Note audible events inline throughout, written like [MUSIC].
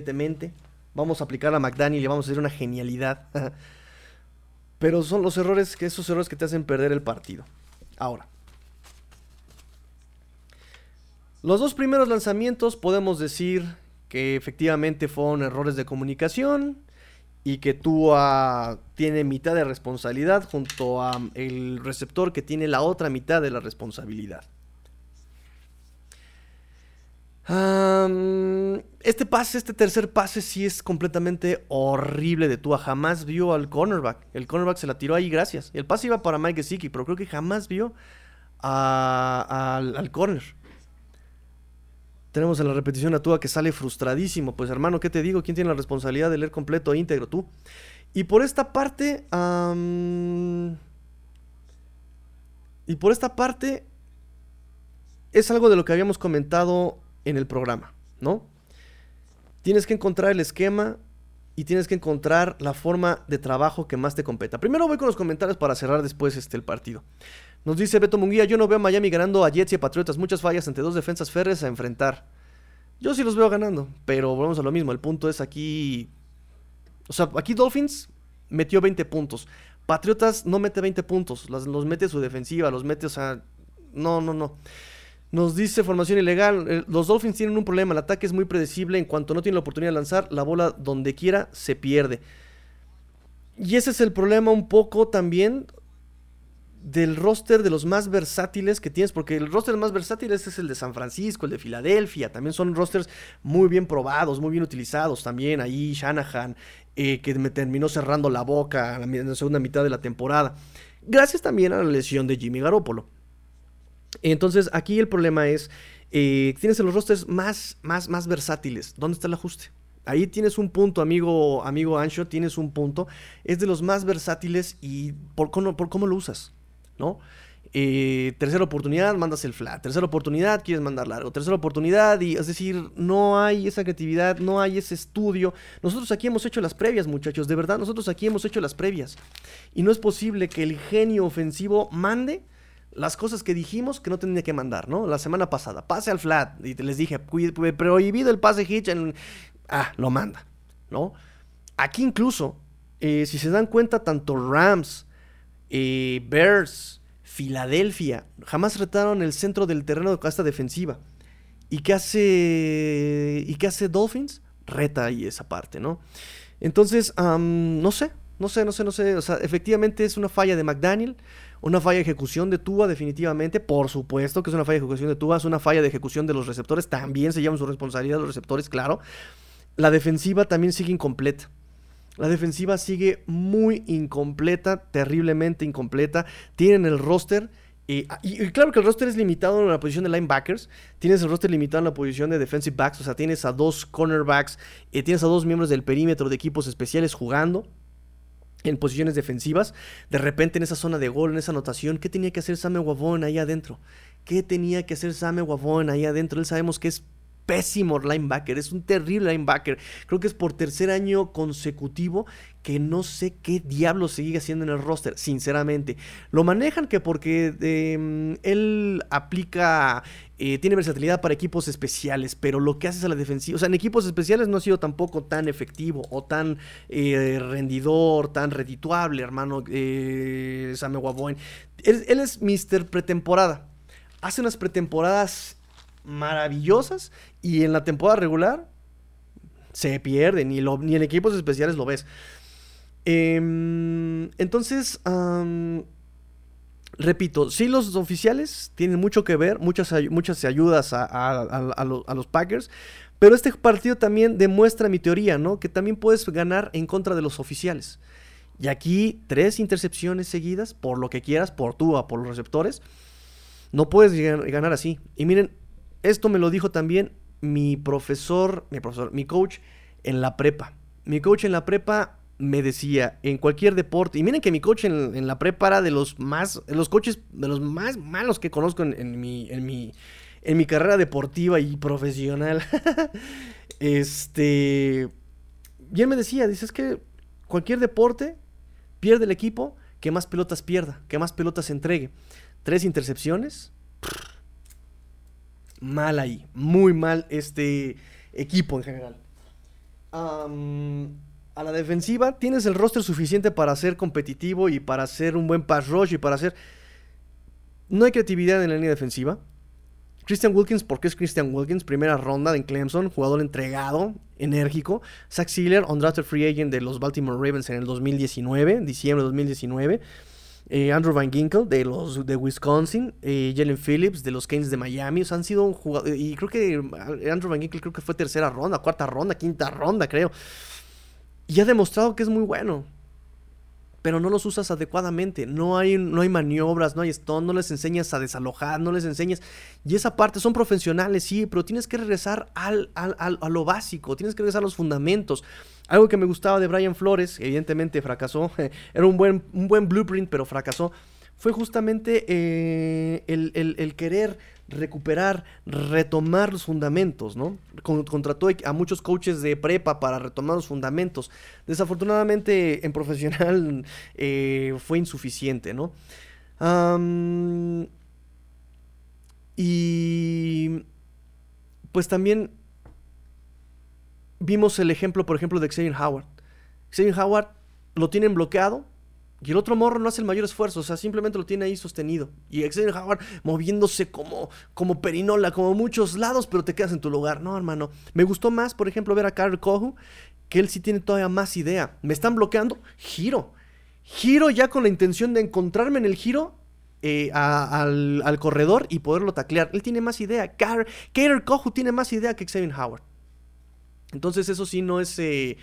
evidentemente. Vamos a aplicar a McDaniel y vamos a hacer una genialidad. [LAUGHS] Pero son los errores, que esos errores que te hacen perder el partido. Ahora. Los dos primeros lanzamientos podemos decir que efectivamente fueron errores de comunicación y que Tua tiene mitad de responsabilidad junto a el receptor que tiene la otra mitad de la responsabilidad. Este pase, este tercer pase sí es completamente horrible de Tua. Jamás vio al cornerback. El cornerback se la tiró ahí, gracias. El pase iba para Mike Gesicki, pero creo que jamás vio al corner. Tenemos en la repetición a Tua que sale frustradísimo. Pues hermano, ¿qué te digo? ¿Quién tiene la responsabilidad de leer completo e íntegro? Tú. Y por esta parte... y por esta parte... Es algo de lo que habíamos comentado en el programa, ¿no? Tienes que encontrar el esquema y tienes que encontrar la forma de trabajo que más te competa. Primero voy con los comentarios para cerrar después este, el partido. Nos dice Beto Munguía, yo no veo a Miami ganando a Jets y a Patriotas, muchas fallas entre dos defensas férreas a enfrentar. Yo sí los veo ganando, pero volvemos a lo mismo, el punto es aquí... O sea, aquí Dolphins metió 20 puntos. Patriotas no mete 20 puntos, los mete su defensiva, los mete, o sea... No, no, no. Nos dice formación ilegal. Eh, los Dolphins tienen un problema. El ataque es muy predecible. En cuanto no tiene la oportunidad de lanzar, la bola donde quiera se pierde. Y ese es el problema un poco también del roster de los más versátiles que tienes, porque el roster más versátil es el de San Francisco, el de Filadelfia, también son rosters muy bien probados, muy bien utilizados también, ahí Shanahan, eh, que me terminó cerrando la boca en la segunda mitad de la temporada, gracias también a la lesión de Jimmy Garoppolo. Entonces, aquí el problema es, eh, tienes los rosters más, más, más versátiles. ¿Dónde está el ajuste? Ahí tienes un punto, amigo, amigo Ancho, tienes un punto. Es de los más versátiles y por, por cómo lo usas, ¿no? Eh, tercera oportunidad, mandas el flat. Tercera oportunidad, quieres mandar largo. Tercera oportunidad, y es decir, no hay esa creatividad, no hay ese estudio. Nosotros aquí hemos hecho las previas, muchachos. De verdad, nosotros aquí hemos hecho las previas. Y no es posible que el genio ofensivo mande las cosas que dijimos que no tenía que mandar, ¿no? La semana pasada, pase al flat, y les dije, prohibido el pase hitch, ah, lo manda, ¿no? Aquí incluso, eh, si se dan cuenta, tanto Rams, eh, Bears, Filadelfia, jamás retaron el centro del terreno de esta defensiva. ¿Y qué hace, y qué hace Dolphins? Reta ahí esa parte, ¿no? Entonces, no sé, no sé, no sé, no sé. O sea, efectivamente es una falla de McDaniel. Una falla de ejecución de Tua, definitivamente. Por supuesto que es una falla de ejecución de Tua. Es una falla de ejecución de los receptores. También se llama su responsabilidad los receptores, claro. La defensiva también sigue incompleta. La defensiva sigue muy incompleta, terriblemente incompleta. Tienen el roster. y, claro que el roster es limitado en la posición de linebackers. Tienes el roster limitado en la posición de defensive backs. O sea, tienes a dos cornerbacks. Eh, tienes a dos miembros del perímetro de equipos especiales jugando en posiciones defensivas, de repente en esa zona de gol, en esa anotación, ¿qué tenía que hacer Same Wavon ahí adentro? ¿Qué tenía que hacer Same Wavon ahí adentro? Él sabemos que es pésimo linebacker, es un terrible linebacker. Creo que es por tercer año consecutivo que no sé qué diablo sigue haciendo en el roster, sinceramente. Lo manejan que porque em, él aplica, eh, tiene versatilidad para equipos especiales, pero lo que hace a la defensiva, o sea, en equipos especiales no ha sido tampoco tan efectivo o tan eh, rendidor, tan redituable, hermano eh, Sam Él, él es Mr. Pretemporada. Hace unas pretemporadas maravillosas y en la temporada regular se pierde, ni, ni en equipos especiales lo ves. Em, entonces, repito, sí los oficiales tienen mucho que ver, muchas, muchas ayudas a, los Packers, pero este partido también demuestra mi teoría, ¿no? Que también puedes ganar en contra de los oficiales. Y aquí tres intercepciones seguidas, por lo que quieras, por o por los receptores. No puedes ganar así. Y miren, esto me lo dijo también mi profesor, mi profesor, mi coach en la prepa. Mi coach en la prepa me decía, en cualquier deporte, y miren que mi coach en, la prepa era de los más, los coaches de los más malos que conozco en, mi, en, mi, en mi carrera deportiva y profesional. [LAUGHS] este, y él me decía, dice, es que cualquier deporte pierde el equipo que más pelotas pierda, que más pelotas entregue. Tres intercepciones mal ahí. Muy mal este equipo en general. a la defensiva, tienes el roster suficiente para ser competitivo y para hacer un buen pass rush y para hacer. No hay creatividad en la línea defensiva. Christian Wilkins, ¿por qué es Christian Wilkins? Primera ronda en Clemson, jugador entregado, enérgico. Zach Sealer, undrafted free agent de los Baltimore Ravens en el 2019, diciembre de 2019. Eh, Andrew Van Ginkle de los de Wisconsin, eh, Jalen Phillips de los Canes de Miami, o sea, han sido jugadores, y creo que Andrew Van Ginkle creo que fue tercera ronda, cuarta ronda, quinta ronda, creo. Y ha demostrado que es muy bueno pero no los usas adecuadamente. No hay, no hay maniobras, no hay stone, no les enseñas a desalojar, no les enseñas. Y esa parte son profesionales, sí, pero tienes que regresar al, a lo básico, tienes que regresar a los fundamentos. Algo que me gustaba de Brian Flores, evidentemente fracasó, [LAUGHS] era un buen, un buen blueprint, pero fracasó, fue justamente eh, el, el querer recuperar, retomar los fundamentos, ¿no? Contrató a muchos coaches de prepa para retomar los fundamentos. Desafortunadamente en profesional [LAUGHS] eh, fue insuficiente, ¿no? y pues también vimos el ejemplo, por ejemplo, de Xavier Howard. Xavier Howard lo tienen bloqueado, y el otro morro no hace el mayor esfuerzo, o sea, simplemente lo tiene ahí sostenido. Y Xavier Howard moviéndose como, como perinola, como muchos lados, pero te quedas en tu lugar. No, hermano. Me gustó más, por ejemplo, ver a Carl Cohu, que él sí tiene todavía más idea. Me están bloqueando, giro. Giro ya con la intención de encontrarme en el giro eh, al, corredor y poderlo taclear. Él tiene más idea. Carl Cohu tiene más idea que Xavier Howard. Entonces, eso sí no es. Eh,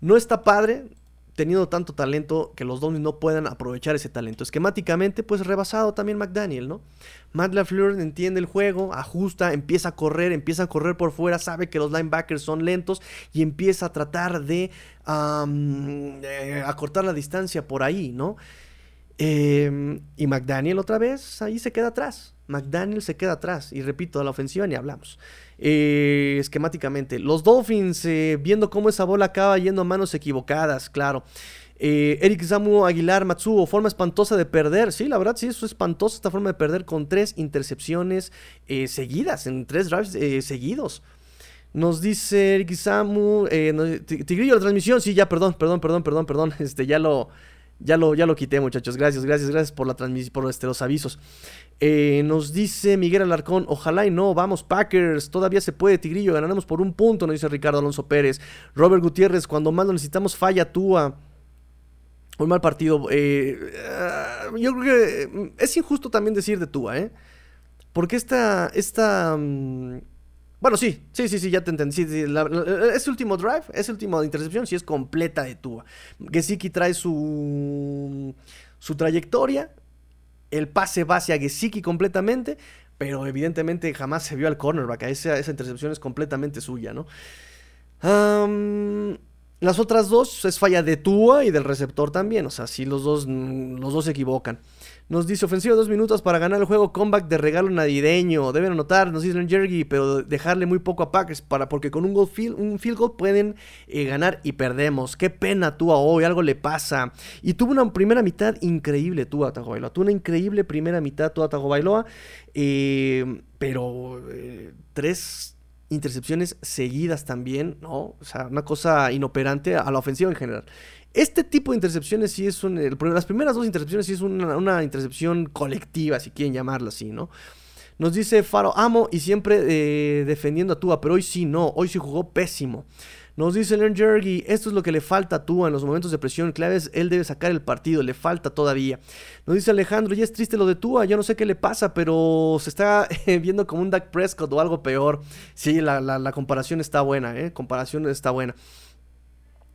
no está padre teniendo tanto talento que los Dolphins no puedan aprovechar ese talento. Esquemáticamente, pues rebasado también McDaniel, ¿no? Matt LaFleur entiende el juego, ajusta, empieza a correr, empieza a correr por fuera, sabe que los linebackers son lentos y empieza a tratar de eh, acortar la distancia por ahí, ¿no? Em, y McDaniel otra vez ahí se queda atrás. McDaniel se queda atrás. Y repito, de la ofensiva ni hablamos. Eh, esquemáticamente. Los Dolphins, eh, viendo cómo esa bola acaba yendo a manos equivocadas, claro. Eh, Eric Samu Aguilar Matsuo, forma espantosa de perder. Sí, la verdad, sí, eso es espantosa esta forma de perder con tres intercepciones seguidas, en tres drives seguidos. Nos dice Eric Samu, Tigrillo, la transmisión. Sí, ya, perdón, perdón, perdón, perdón, perdón. [LAUGHS] Este, ya lo, ya lo, ya lo quité, muchachos. Gracias, gracias, gracias por la por este, los avisos. Eh, nos dice Miguel Alarcón, ojalá y no, vamos Packers, todavía se puede, Tigrillo, ganaremos por un punto, nos dice Ricardo Alonso Pérez. Robert Gutiérrez, cuando más lo necesitamos, falla Túa. Un mal partido. Eh, yo creo que mm, es injusto también decir de Túa, ¿eh? Porque esta, esta, mm, bueno, sí, sí, sí, sí, ya te entendí. ese último drive, ese último intercepción, sí es completa de Tua. Gesicki trae su, su trayectoria. El pase va hacia Gesicki completamente. Pero evidentemente jamás se vio al cornerback. Esa, esa intercepción es completamente suya, ¿no? las otras dos es falla de Tua y del receptor también. O sea, sí, los dos, los dos se equivocan. Nos dice ofensivo dos minutos para ganar el juego. Comeback de regalo navideño. Deben anotar, nos dice Jergy, pero dejarle muy poco a Packers para, porque con un, goal field, un field goal pueden eh, ganar y perdemos. Qué pena Tua hoy, algo le pasa. Y tuvo una primera mitad increíble Tua Tagovailoa. Tuvo una increíble primera mitad Tua Tagovailoa. Eh, pero tres intercepciones seguidas también, ¿no? O sea, una cosa inoperante a la ofensiva en general. Este tipo de intercepciones sí es un. las primeras dos intercepciones sí es una, intercepción colectiva, si quieren llamarla así, ¿no? Nos dice Faro, amo y siempre eh, defendiendo a Tua, pero hoy sí no, hoy sí jugó pésimo. Nos dice Learn Jergy, esto es lo que le falta a Tua en los momentos de presión claves, él debe sacar el partido, le falta todavía. Nos dice Alejandro, ya es triste lo de Tua, yo no sé qué le pasa, pero se está [LAUGHS] viendo como un Dak Prescott o algo peor. Sí, la, la comparación está buena, ¿eh? Comparación está buena.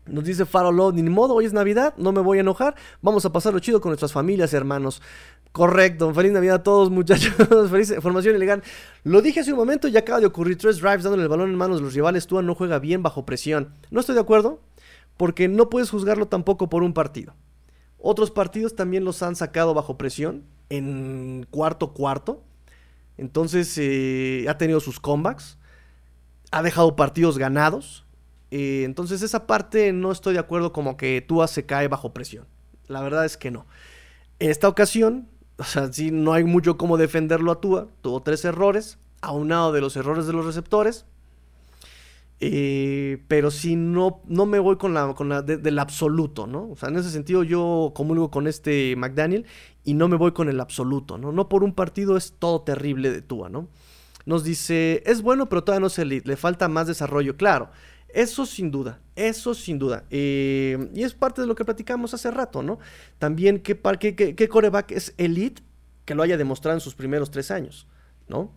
Nos dice Farolo, ni modo, hoy es Navidad, no me voy a enojar, vamos a pasarlo chido con nuestras familias, hermanos. Correcto, feliz Navidad a todos [LAUGHS] muchachos, feliz formación ilegal. Lo dije hace un momento y acaba de ocurrir tres drives dándole el balón en manos a los rivales, Tua no juega bien bajo presión. No estoy de acuerdo, porque no puedes juzgarlo tampoco por un partido. Otros partidos también los han sacado bajo presión, en cuarto cuarto. Entonces eh, ha tenido sus comebacks, ha dejado partidos ganados eh, entonces esa parte no estoy de acuerdo como que Tua se cae bajo presión. La verdad es que no. En esta ocasión, [LAUGHS] o sea, sí, no hay mucho como defenderlo a Tua. Tuvo tres errores. aunado de los errores de los receptores. Eh, pero si no, no me voy con la, con la del absoluto, ¿no? O sea, en ese sentido yo comulgo con este McDaniel y no me voy con el absoluto, ¿no? No por un partido es todo terrible de Tua, ¿no? Nos dice, es bueno, pero todavía no es elite, le falta más desarrollo, claro. Eso sin duda, eso sin duda. Eh, y es parte de lo que platicamos hace rato, ¿no? También qué, qué, qué coreback es elite que lo haya demostrado en sus primeros tres años, ¿no?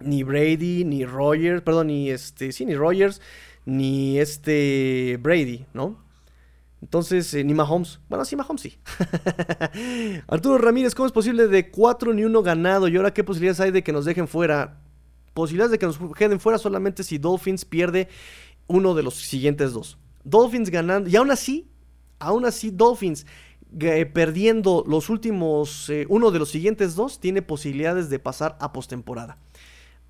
ni Brady, ni Rogers, perdón, ni este, sí, ni Rogers, ni este Brady, ¿no? Entonces, eh, ni Mahomes. Bueno, sí, Mahomes sí. [LAUGHS] Arturo Ramírez, ¿cómo es posible de 4 ni 1 ganado? ¿Y ahora qué posibilidades hay de que nos dejen fuera? Posibilidades de que nos dejen fuera solamente si Dolphins pierde uno de los siguientes dos. Dolphins ganando. Y aún así, aún así, Dolphins eh, perdiendo los últimos, eh, uno de los siguientes dos, tiene posibilidades de pasar a postemporada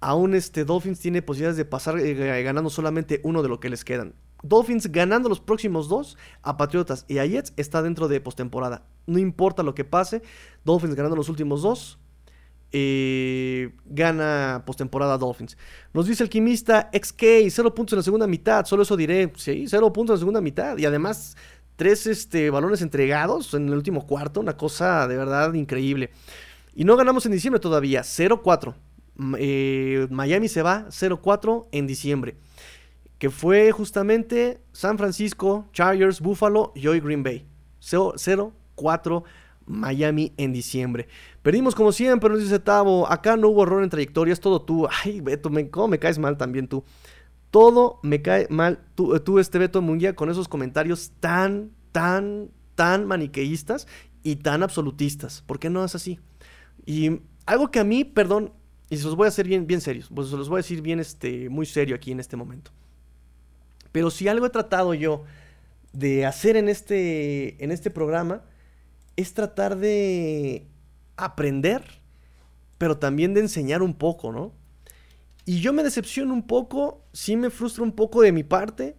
aún este Dolphins tiene posibilidades de pasar eh, ganando solamente uno de lo que les quedan. Dolphins ganando los próximos dos a Patriotas y a Jets está dentro de postemporada. No importa lo que pase, Dolphins ganando los últimos dos. Eh, gana postemporada Dolphins. Nos dice el quimista XK, cero puntos en la segunda mitad. Solo eso diré. Sí, cero puntos en la segunda mitad. Y además, tres este, balones entregados en el último cuarto. Una cosa de verdad increíble. Y no ganamos en diciembre todavía. 0-4. Eh, Miami se va 0-4 en diciembre. Que fue justamente San Francisco, Chargers, Buffalo y hoy Green Bay. 0-4 Miami en diciembre. Perdimos como siempre, nos dice Tavo. Acá no hubo error en trayectorias, todo tú. Ay, Beto, me, ¿cómo me caes mal también tú? Todo me cae mal tú, tú este Beto Munguía, con esos comentarios tan, tan, tan maniqueístas y tan absolutistas. ¿Por qué no es así? Y algo que a mí, perdón, y se los voy a hacer bien, bien serios. Pues se los voy a decir bien, este, muy serio aquí en este momento. Pero si algo he tratado yo de hacer en este, en este programa, es tratar de aprender, pero también de enseñar un poco, ¿no? Y yo me decepciono un poco, sí me frustra un poco de mi parte,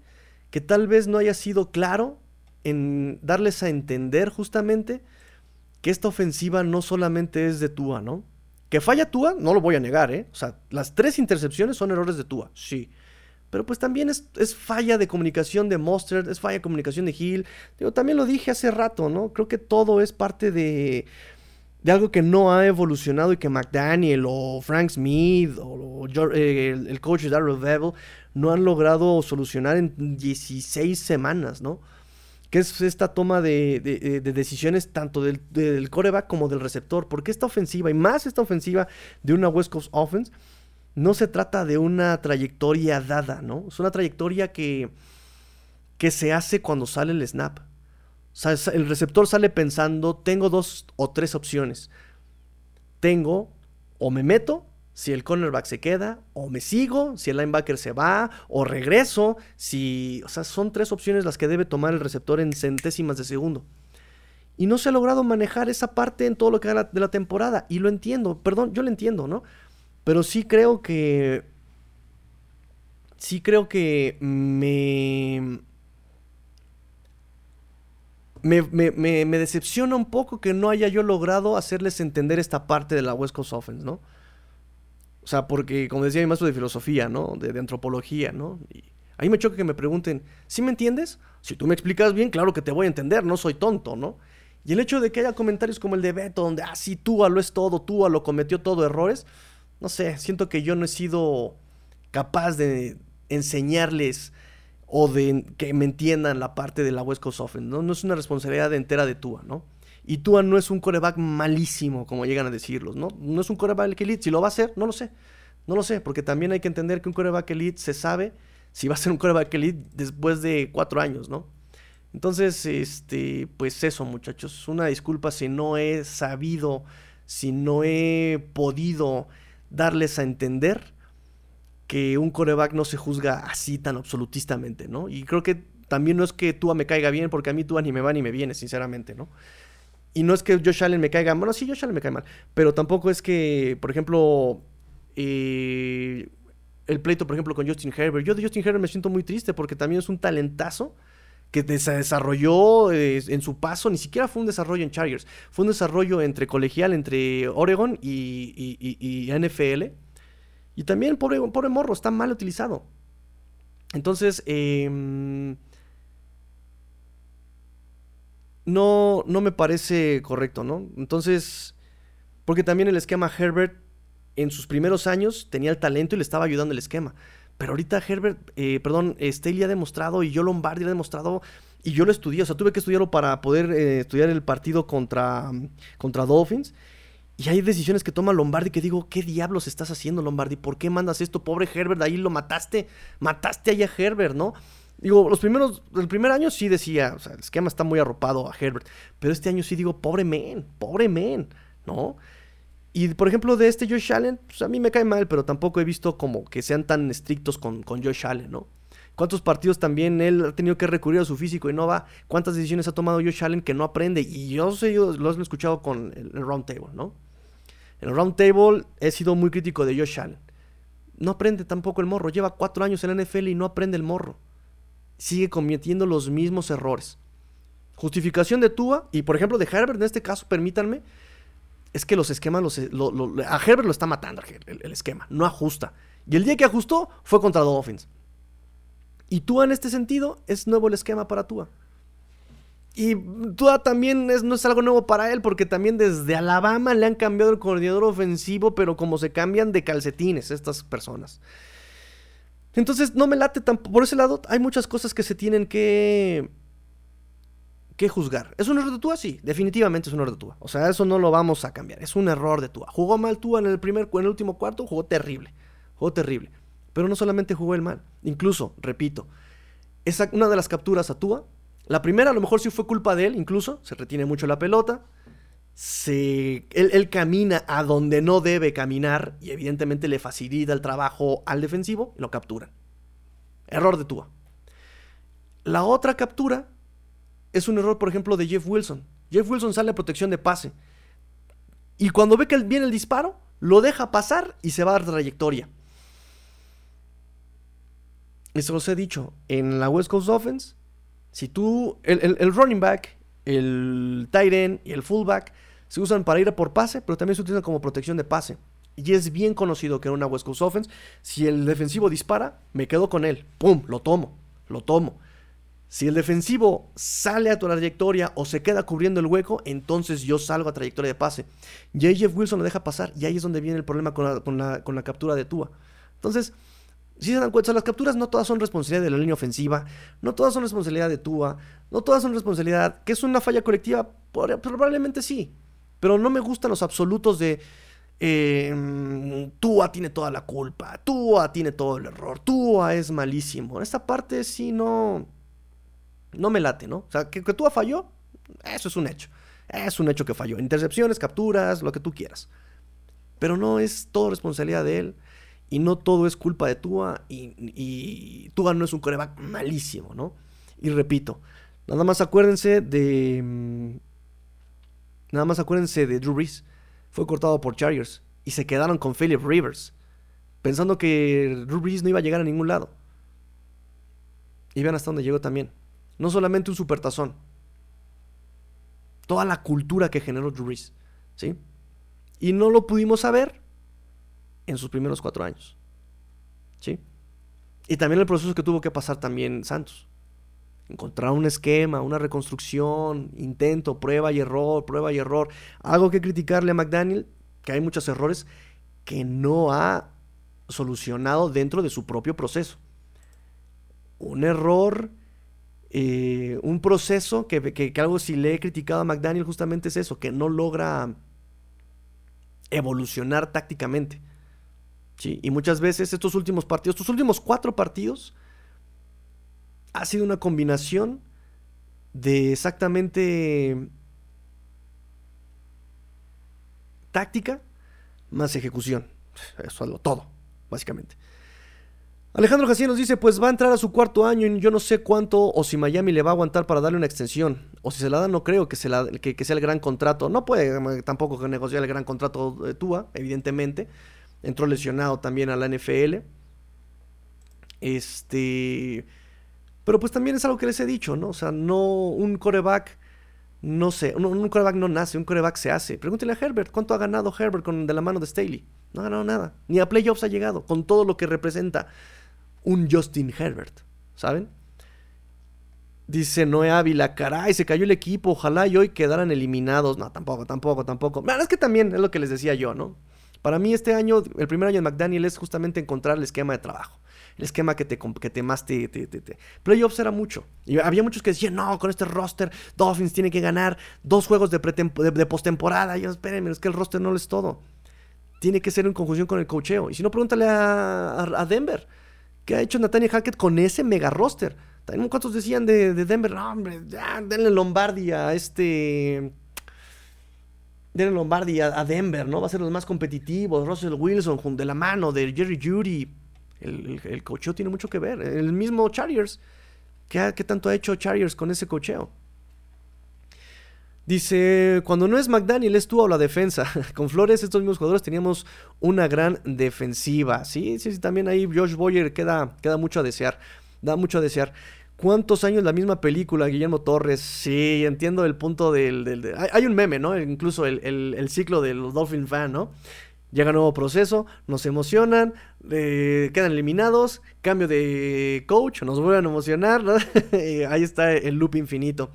que tal vez no haya sido claro en darles a entender justamente que esta ofensiva no solamente es de Tua, ¿no? Que falla Tua, no lo voy a negar, ¿eh? O sea, las tres intercepciones son errores de Tua, sí. Pero pues también es, falla de comunicación de Monster, es falla de comunicación de Hill. Digo, también lo dije hace rato, ¿no? Creo que todo es parte de, algo que no ha evolucionado y que McDaniel o Frank Smith o, eh, el, coach Darrell Bevel no han logrado solucionar en 16 semanas, ¿no? que es esta toma de, decisiones tanto del, coreback como del receptor. Porque esta ofensiva, y más esta ofensiva de una West Coast Offense, no se trata de una trayectoria dada, ¿no? Es una trayectoria que, que se hace cuando sale el snap. O sea, el receptor sale pensando, tengo dos o tres opciones. Tengo, o me meto si el cornerback se queda, o me sigo, si el linebacker se va, o regreso, si... O sea, son tres opciones las que debe tomar el receptor en centésimas de segundo. Y no se ha logrado manejar esa parte en todo lo que haga de la temporada. Y lo entiendo, perdón, yo lo entiendo, ¿no? Pero sí creo que... Sí creo que me... Me, me, me, decepciona un poco que no haya yo logrado hacerles entender esta parte de la West Coast Offense, ¿no? O sea, porque, como decía mi maestro de filosofía, ¿no? De, antropología, ¿no? Y ahí me choca que me pregunten, ¿sí me entiendes? Si tú me explicas bien, claro que te voy a entender, no soy tonto, ¿no? Y el hecho de que haya comentarios como el de Beto, donde, ah, sí, Túa lo es todo, Túa lo cometió todo errores, no sé, siento que yo no he sido capaz de enseñarles o de que me entiendan la parte de la West Coast Offense, ¿no? No es una responsabilidad entera de Tua, ¿no? Y Tua no es un coreback malísimo, como llegan a decirlos, ¿no? No es un coreback elite. Si lo va a hacer, no lo sé. No lo sé, porque también hay que entender que un coreback elite se sabe si va a ser un coreback elite después de cuatro años, ¿no? Entonces, este, pues eso, muchachos. Una disculpa si no he sabido, si no he podido darles a entender que un coreback no se juzga así tan absolutistamente, ¿no? Y creo que también no es que Tua me caiga bien, porque a mí Tua ni me va ni me viene, sinceramente, ¿no? Y no es que Josh Allen me caiga, bueno, sí, Josh Allen me cae mal, pero tampoco es que, por ejemplo, eh, el pleito, por ejemplo, con Justin Herbert. Yo de Justin Herbert me siento muy triste porque también es un talentazo que se desarrolló eh, en su paso, ni siquiera fue un desarrollo en Chargers, fue un desarrollo entre colegial, entre Oregon y, NFL. Y también, pobre, pobre morro, está mal utilizado. Entonces, em, no, no me parece correcto, ¿no? Entonces, porque también el esquema Herbert en sus primeros años tenía el talento y le estaba ayudando el esquema. Pero ahorita Herbert, eh, perdón, Staley ha demostrado y yo Lombardi ha demostrado y yo lo estudié, o sea, tuve que estudiarlo para poder eh, estudiar el partido contra, contra Dolphins. Y hay decisiones que toma Lombardi que digo, ¿qué diablos estás haciendo, Lombardi? ¿Por qué mandas esto? Pobre Herbert, ahí lo mataste, mataste ahí a Herbert, ¿no? Digo, los primeros, el primer año sí decía, o sea, el esquema está muy arropado a Herbert, pero este año sí digo, pobre men, pobre men, ¿no? Y por ejemplo, de este Josh Allen, pues a mí me cae mal, pero tampoco he visto como que sean tan estrictos con, Josh Allen, ¿no? ¿Cuántos partidos también él ha tenido que recurrir a su físico y no va? ¿Cuántas decisiones ha tomado Josh Allen que no aprende? Y yo sé, yo lo he escuchado con el, round table, ¿no? En el round table he sido muy crítico de Josh Allen. No aprende tampoco el morro. Lleva cuatro años en la NFL y no aprende el morro. Sigue cometiendo los mismos errores. Justificación de Tua y por ejemplo de Herbert en este caso, permítanme, es que los esquemas, los, a Herbert lo está matando el, el, esquema, no ajusta. Y el día que ajustó fue contra Dolphins. Y Tua en este sentido es nuevo el esquema para Tua. Y Tua también es, no es algo nuevo para él, porque también desde Alabama le han cambiado el coordinador ofensivo, pero como se cambian de calcetines estas personas. Entonces no me late tampoco. Por ese lado, hay muchas cosas que se tienen que. que juzgar. ¿Es un error de Tua? Sí, definitivamente es un error de Tua. O sea, eso no lo vamos a cambiar. Es un error de Tua. Jugó mal Tua en el primer, en el último cuarto, jugó terrible. Jugó terrible. Pero no solamente jugó el mal, incluso, repito, esa, una de las capturas a Tua, la primera a lo mejor sí fue culpa de él, incluso, se retiene mucho la pelota, se, él, camina a donde no debe caminar y evidentemente le facilita el trabajo al defensivo y lo capturan. Error de Tua. La otra captura es un error, por ejemplo, de Jeff Wilson. Jeff Wilson sale a protección de pase. Y cuando ve que viene el disparo, lo deja pasar y se va a dar trayectoria. Eso os he dicho, en la West Coast Offense, si tú, el, running back, el tight end y el fullback se usan para ir a por pase, pero también se utilizan como protección de pase. Y es bien conocido que en una West Coast Offense, si el defensivo dispara, me quedo con él. ¡Pum! Lo tomo, lo tomo. Si el defensivo sale a tu trayectoria o se queda cubriendo el hueco, entonces yo salgo a trayectoria de pase. Y Jeff Wilson lo deja pasar y ahí es donde viene el problema con la, con la, con la captura de Tua. Entonces, si se dan cuenta, las capturas no todas son responsabilidad de la línea ofensiva, no todas son responsabilidad de Tua, no todas son responsabilidad, que es una falla colectiva, probablemente sí, pero no me gustan los absolutos de eh, Tua tiene toda la culpa, Tua tiene todo el error, Tua es malísimo. Esta parte sí no, no me late, ¿no? O sea, que, que Tua falló, eso es un hecho, es un hecho que falló. Intercepciones, capturas, lo que tú quieras, pero no es todo responsabilidad de él. Y no todo es culpa de Tua. Y, y Tua no es un coreback malísimo, ¿no? Y repito, nada más acuérdense de. Mm, nada más acuérdense de Drew Brees. Fue cortado por Chargers. Y se quedaron con Philip Rivers. Pensando que Drew Brees no iba a llegar a ningún lado. Y vean hasta dónde llegó también. No solamente un supertazón. Toda la cultura que generó Drew Brees. ¿Sí? Y no lo pudimos saber en sus primeros cuatro años. ¿Sí? Y también el proceso que tuvo que pasar también Santos. Encontrar un esquema, una reconstrucción, intento, prueba y error, prueba y error. Algo que criticarle a McDaniel, que hay muchos errores que no ha solucionado dentro de su propio proceso. Un error, eh, un proceso que, que, que algo si le he criticado a McDaniel justamente es eso, que no logra evolucionar tácticamente. Y muchas veces estos últimos partidos, estos últimos cuatro partidos, ha sido una combinación de exactamente táctica más ejecución. Eso es lo todo, básicamente. Alejandro Jacín nos dice, pues va a entrar a su cuarto año y yo no sé cuánto o si Miami le va a aguantar para darle una extensión. O si se la da, no creo que, se la, que, sea el gran contrato. No puede eh, tampoco negociar el gran contrato de Tua, evidentemente entró lesionado también a la NFL. Este. Pero pues también es algo que les he dicho, ¿no? O sea, no un coreback No sé, un, un coreback no nace, un coreback se hace. Pregúntele a Herbert, ¿cuánto ha ganado Herbert con, de la mano de Staley? No ha ganado nada. Ni a playoffs ha llegado, con todo lo que representa un Justin Herbert, ¿saben? Dice Noé Ávila, caray, se cayó el equipo, ojalá y hoy quedaran eliminados. No, tampoco, tampoco, tampoco. Bueno, es que también es lo que les decía yo, ¿no? Para mí este año, el primer año de McDaniel es justamente encontrar el esquema de trabajo el esquema que te, que te más te, te, te, Playoffs era mucho. Y había muchos que decían, no, con este roster, Dolphins tiene que ganar dos juegos de, de, postemporada. Y yo, espérenme, es que el roster no lo es todo. Tiene que ser en conjunción con el cocheo. Y si no, pregúntale a, Denver. ¿Qué ha hecho Nathaniel Hackett con ese mega roster? También cuántos decían de, Denver, no, hombre, ya, denle Lombardi a este denle Lombardi a, Denver, ¿no? Va a ser los más competitivos. Russell Wilson, de la mano de Jerry Judy. El, el, cocheo tiene mucho que ver. El mismo Chargers. ¿Qué, ¿Qué, tanto ha hecho Chargers con ese cocheo? Dice, cuando no es McDaniel es tú o la defensa. [LAUGHS] con Flores, estos mismos jugadores teníamos una gran defensiva. Sí, sí, sí, también ahí Josh Boyer queda, queda mucho a desear. Da mucho a desear. ¿Cuántos años la misma película, Guillermo Torres? Sí, entiendo el punto del... hay, un meme, ¿no? Incluso el, el, el ciclo del Dolphin fan, ¿no? Llega nuevo proceso, nos emocionan, eh, quedan eliminados, cambio de coach, nos vuelven a emocionar, [LAUGHS] ahí está el loop infinito.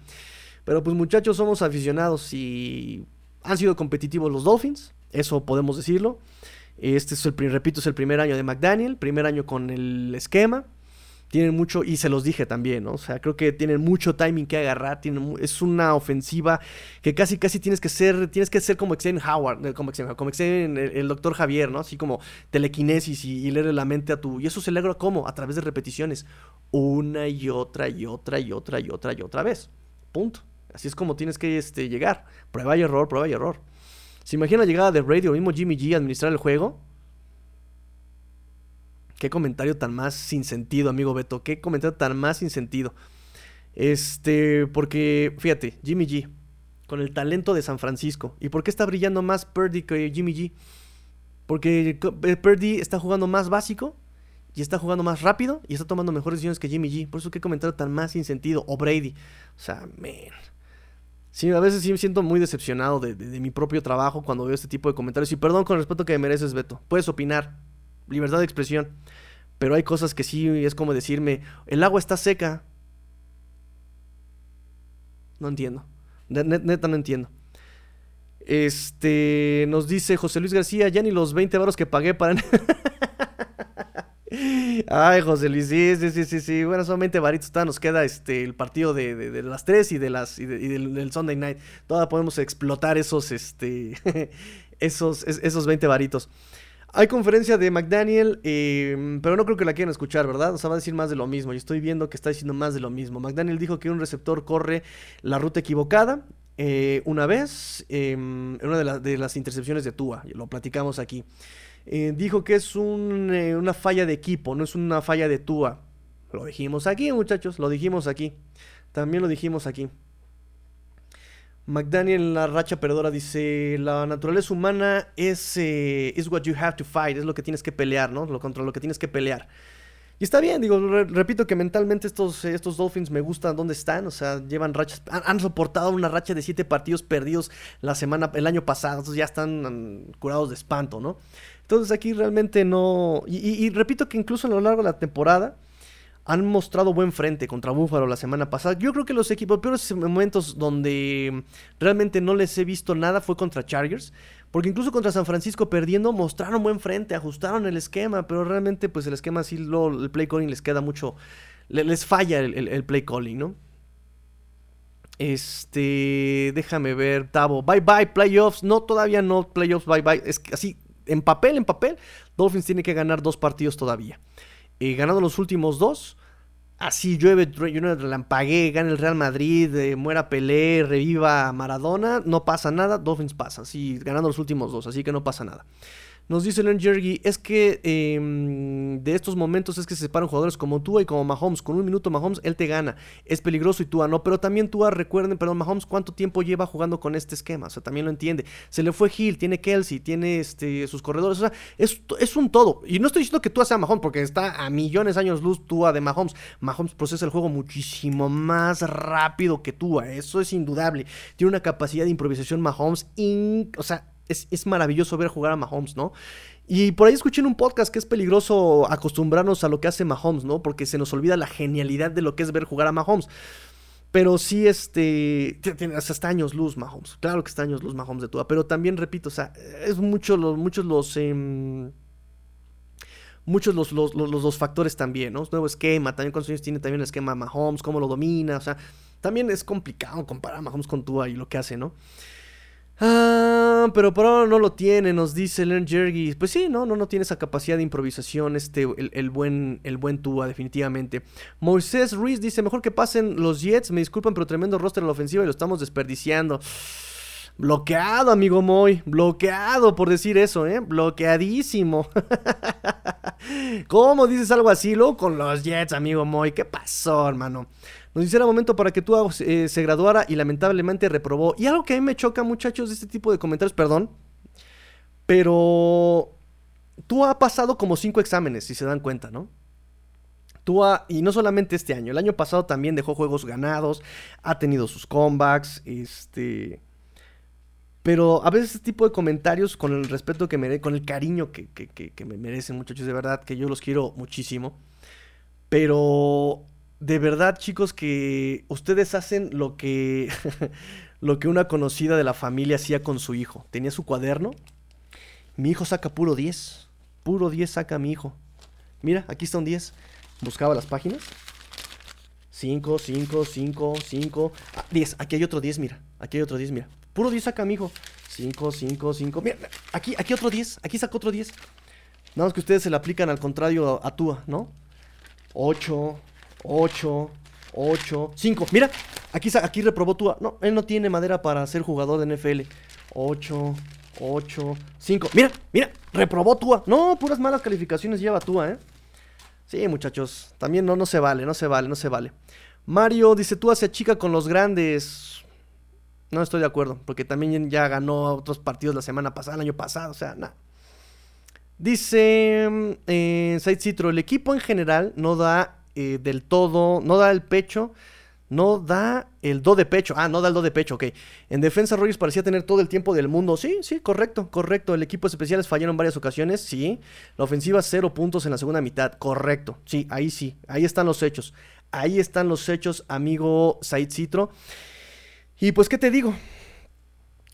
Pero pues muchachos, somos aficionados y han sido competitivos los Dolphins, eso podemos decirlo. Este es el, repito, es el primer año de McDaniel, primer año con el esquema tienen mucho, y se los dije también, ¿no? O sea, creo que tienen mucho timing que agarrar, tienen, es una ofensiva que casi, casi tienes que ser, tienes que ser como Xavier Howard, eh, como Xavier, como el, doctor Javier, ¿no? Así como telequinesis y, leerle la mente a tu, y eso se logra como, a través de repeticiones, una y otra y otra y otra y otra y otra vez, punto. Así es como tienes que este, llegar, prueba y error, prueba y error. ¿Se imagina la llegada de Brady o mismo Jimmy G a administrar el juego? Qué comentario tan más sin sentido, amigo Beto. Qué comentario tan más sin sentido. Este, porque, fíjate, Jimmy G, con el talento de San Francisco. ¿Y por qué está brillando más Purdy que Jimmy G? Porque eh, Purdy está jugando más básico y está jugando más rápido y está tomando mejores decisiones que Jimmy G. Por eso qué comentario tan más sin sentido. O Brady. O sea, man. Sí, a veces sí me siento muy decepcionado de, de mi propio trabajo cuando veo este tipo de comentarios. Y perdón con el respeto que me mereces, Beto. Puedes opinar, libertad de expresión. Pero hay cosas que sí es como decirme, el agua está seca. No entiendo. neta no entiendo. Este, nos dice José Luis García, ya ni los 20 baros que pagué para... [LAUGHS] Ay, José Luis, sí, sí, sí, sí, Bueno, 20 varitos. Nos queda este, el partido de, las 3 y, de las, y, del, Sunday Night. Todavía podemos explotar esos, este, [LAUGHS] esos, esos 20 varitos. Hay conferencia de McDaniel, em, pero no creo que la quieran escuchar, ¿verdad? O sea, va a decir más de lo mismo. Y estoy viendo que está diciendo más de lo mismo. McDaniel dijo que un receptor corre la ruta equivocada eh, una vez em, en una de, las intercepciones de Tua. Lo platicamos aquí. Eh, dijo que es eh, una falla de equipo, no es una falla de Tua. Lo dijimos aquí, muchachos, lo dijimos aquí. También lo dijimos aquí. McDaniel la racha perdedora dice, la naturaleza humana es eh, what you have to fight, es lo que tienes que pelear, ¿no? Lo contra lo que tienes que pelear. Y está bien, digo, repito que mentalmente estos, estos Dolphins me gustan donde están, o sea, llevan rachas, han, soportado una racha de siete partidos perdidos la semana, el año pasado, entonces ya están curados de espanto, ¿no? Entonces aquí realmente no, y repito que incluso a lo largo de la temporada, han mostrado buen frente contra Búfalo la semana pasada. Yo creo que los equipos, peores momentos donde realmente no les he visto nada fue contra Chargers. Porque incluso contra San Francisco perdiendo mostraron buen frente, ajustaron el esquema, pero realmente pues el esquema sí, lo, el play calling les queda mucho, les falla el, play calling, ¿no? Este, déjame ver, Tavo, bye bye, playoffs, no, todavía no, playoffs, bye bye, es así, en papel, en papel, Dolphins tiene que ganar dos partidos todavía ganando los últimos dos. Así llueve, llueve relampagué, gana el Real Madrid, eh, muera Pelé, reviva Maradona, no pasa nada, Dolphins pasa, así ganando los últimos dos, así que no pasa nada. Nos dice Len Jergy, es que em, de estos momentos es que se separan jugadores como Tua y como Mahomes. Con un minuto Mahomes, él te gana. Es peligroso y Tua no. Pero también Tua, recuerden, perdón, Mahomes, ¿cuánto tiempo lleva jugando con este esquema? O sea, también lo entiende. Se le fue Hill, tiene Kelsey, tiene este, sus corredores. O sea, es, es un todo. Y no estoy diciendo que Tua sea Mahomes, porque está a millones de años luz Tua de Mahomes. Mahomes procesa el juego muchísimo más rápido que Tua, eso es indudable. Tiene una capacidad de improvisación Mahomes, o sea, es, es maravilloso ver jugar a Mahomes, ¿no? Y por ahí escuché en un podcast que es peligroso acostumbrarnos a lo que hace Mahomes, ¿no? Porque se nos olvida la genialidad de lo que es ver jugar a Mahomes. Pero sí, este. Tiene hasta años luz Mahomes. Claro que está años luz Mahomes de toda. Pero también, repito, o sea, es mucho, los, muchos los. Em, muchos los, los, los, factores también, ¿no? Nuevo esquema, también cuántos años tiene también el esquema Mahomes, cómo lo domina, o sea, también es complicado comparar a Mahomes con Tua y lo que hace, ¿no? Ah, pero por ahora no lo tiene, nos dice Len Jergy. Pues sí, no, no, no tiene esa capacidad de improvisación, este, el, buen, el buen definitivamente. Moisés Ruiz dice, mejor que pasen los Jets, me disculpan, pero tremendo roster en la ofensiva y lo estamos desperdiciando. Bloqueado, amigo Moy. Bloqueado por decir eso, ¿eh? Bloqueadísimo. [LAUGHS] ¿Cómo dices algo así, luego con los Jets, amigo Moy? ¿Qué pasó, hermano? Nos dice era momento para que tú eh, se graduara y lamentablemente reprobó. Y algo que a mí me choca, muchachos, de este tipo de comentarios, perdón. Pero tú ha pasado como cinco exámenes, si se dan cuenta, ¿no? Tua, y no solamente este año, el año pasado también dejó juegos ganados, ha tenido sus comebacks, este... Pero a veces este tipo de comentarios, con el respeto que merece, con el cariño que, que, me merecen, muchachos, de verdad, que yo los quiero muchísimo. Pero de verdad, chicos, que ustedes hacen lo que, [LAUGHS] lo que una conocida de la familia hacía con su hijo. Tenía su cuaderno. Mi hijo saca puro 10. Puro 10 saca mi hijo. Mira, aquí está un 10. Buscaba las páginas. 5, 5, 5, 5. 10. Aquí hay otro 10, mira. Aquí hay otro 10, mira. Puro 10 saca mi hijo. 5, 5, 5. Mira, aquí, aquí otro 10. Aquí saca otro 10. Nada más que ustedes se le aplican al contrario a, Tua, ¿no? 8, 8, 8, 5. Mira, aquí, aquí reprobó Tua. No, él no tiene madera para ser jugador de NFL. 8, 8, 5. Mira, mira, reprobó Tua. No, puras malas calificaciones lleva Tua, ¿eh? Sí, muchachos. También no, no se vale, no se vale, no se vale. Mario dice, Tua se achica con los grandes. No estoy de acuerdo, porque también ya ganó otros partidos la semana pasada, el año pasado, o sea, nada. Dice eh, Citro, el equipo en general no da eh, del todo, no da el pecho, no da el do de pecho. Ah, no da el do de pecho, ok. En defensa, Rogers parecía tener todo el tiempo del mundo. Sí, sí, correcto, correcto. El equipo especiales fallaron en varias ocasiones, sí. La ofensiva, cero puntos en la segunda mitad, correcto. Sí, ahí sí, ahí están los hechos. Ahí están los hechos, amigo Said Citro. Y pues, ¿qué te digo?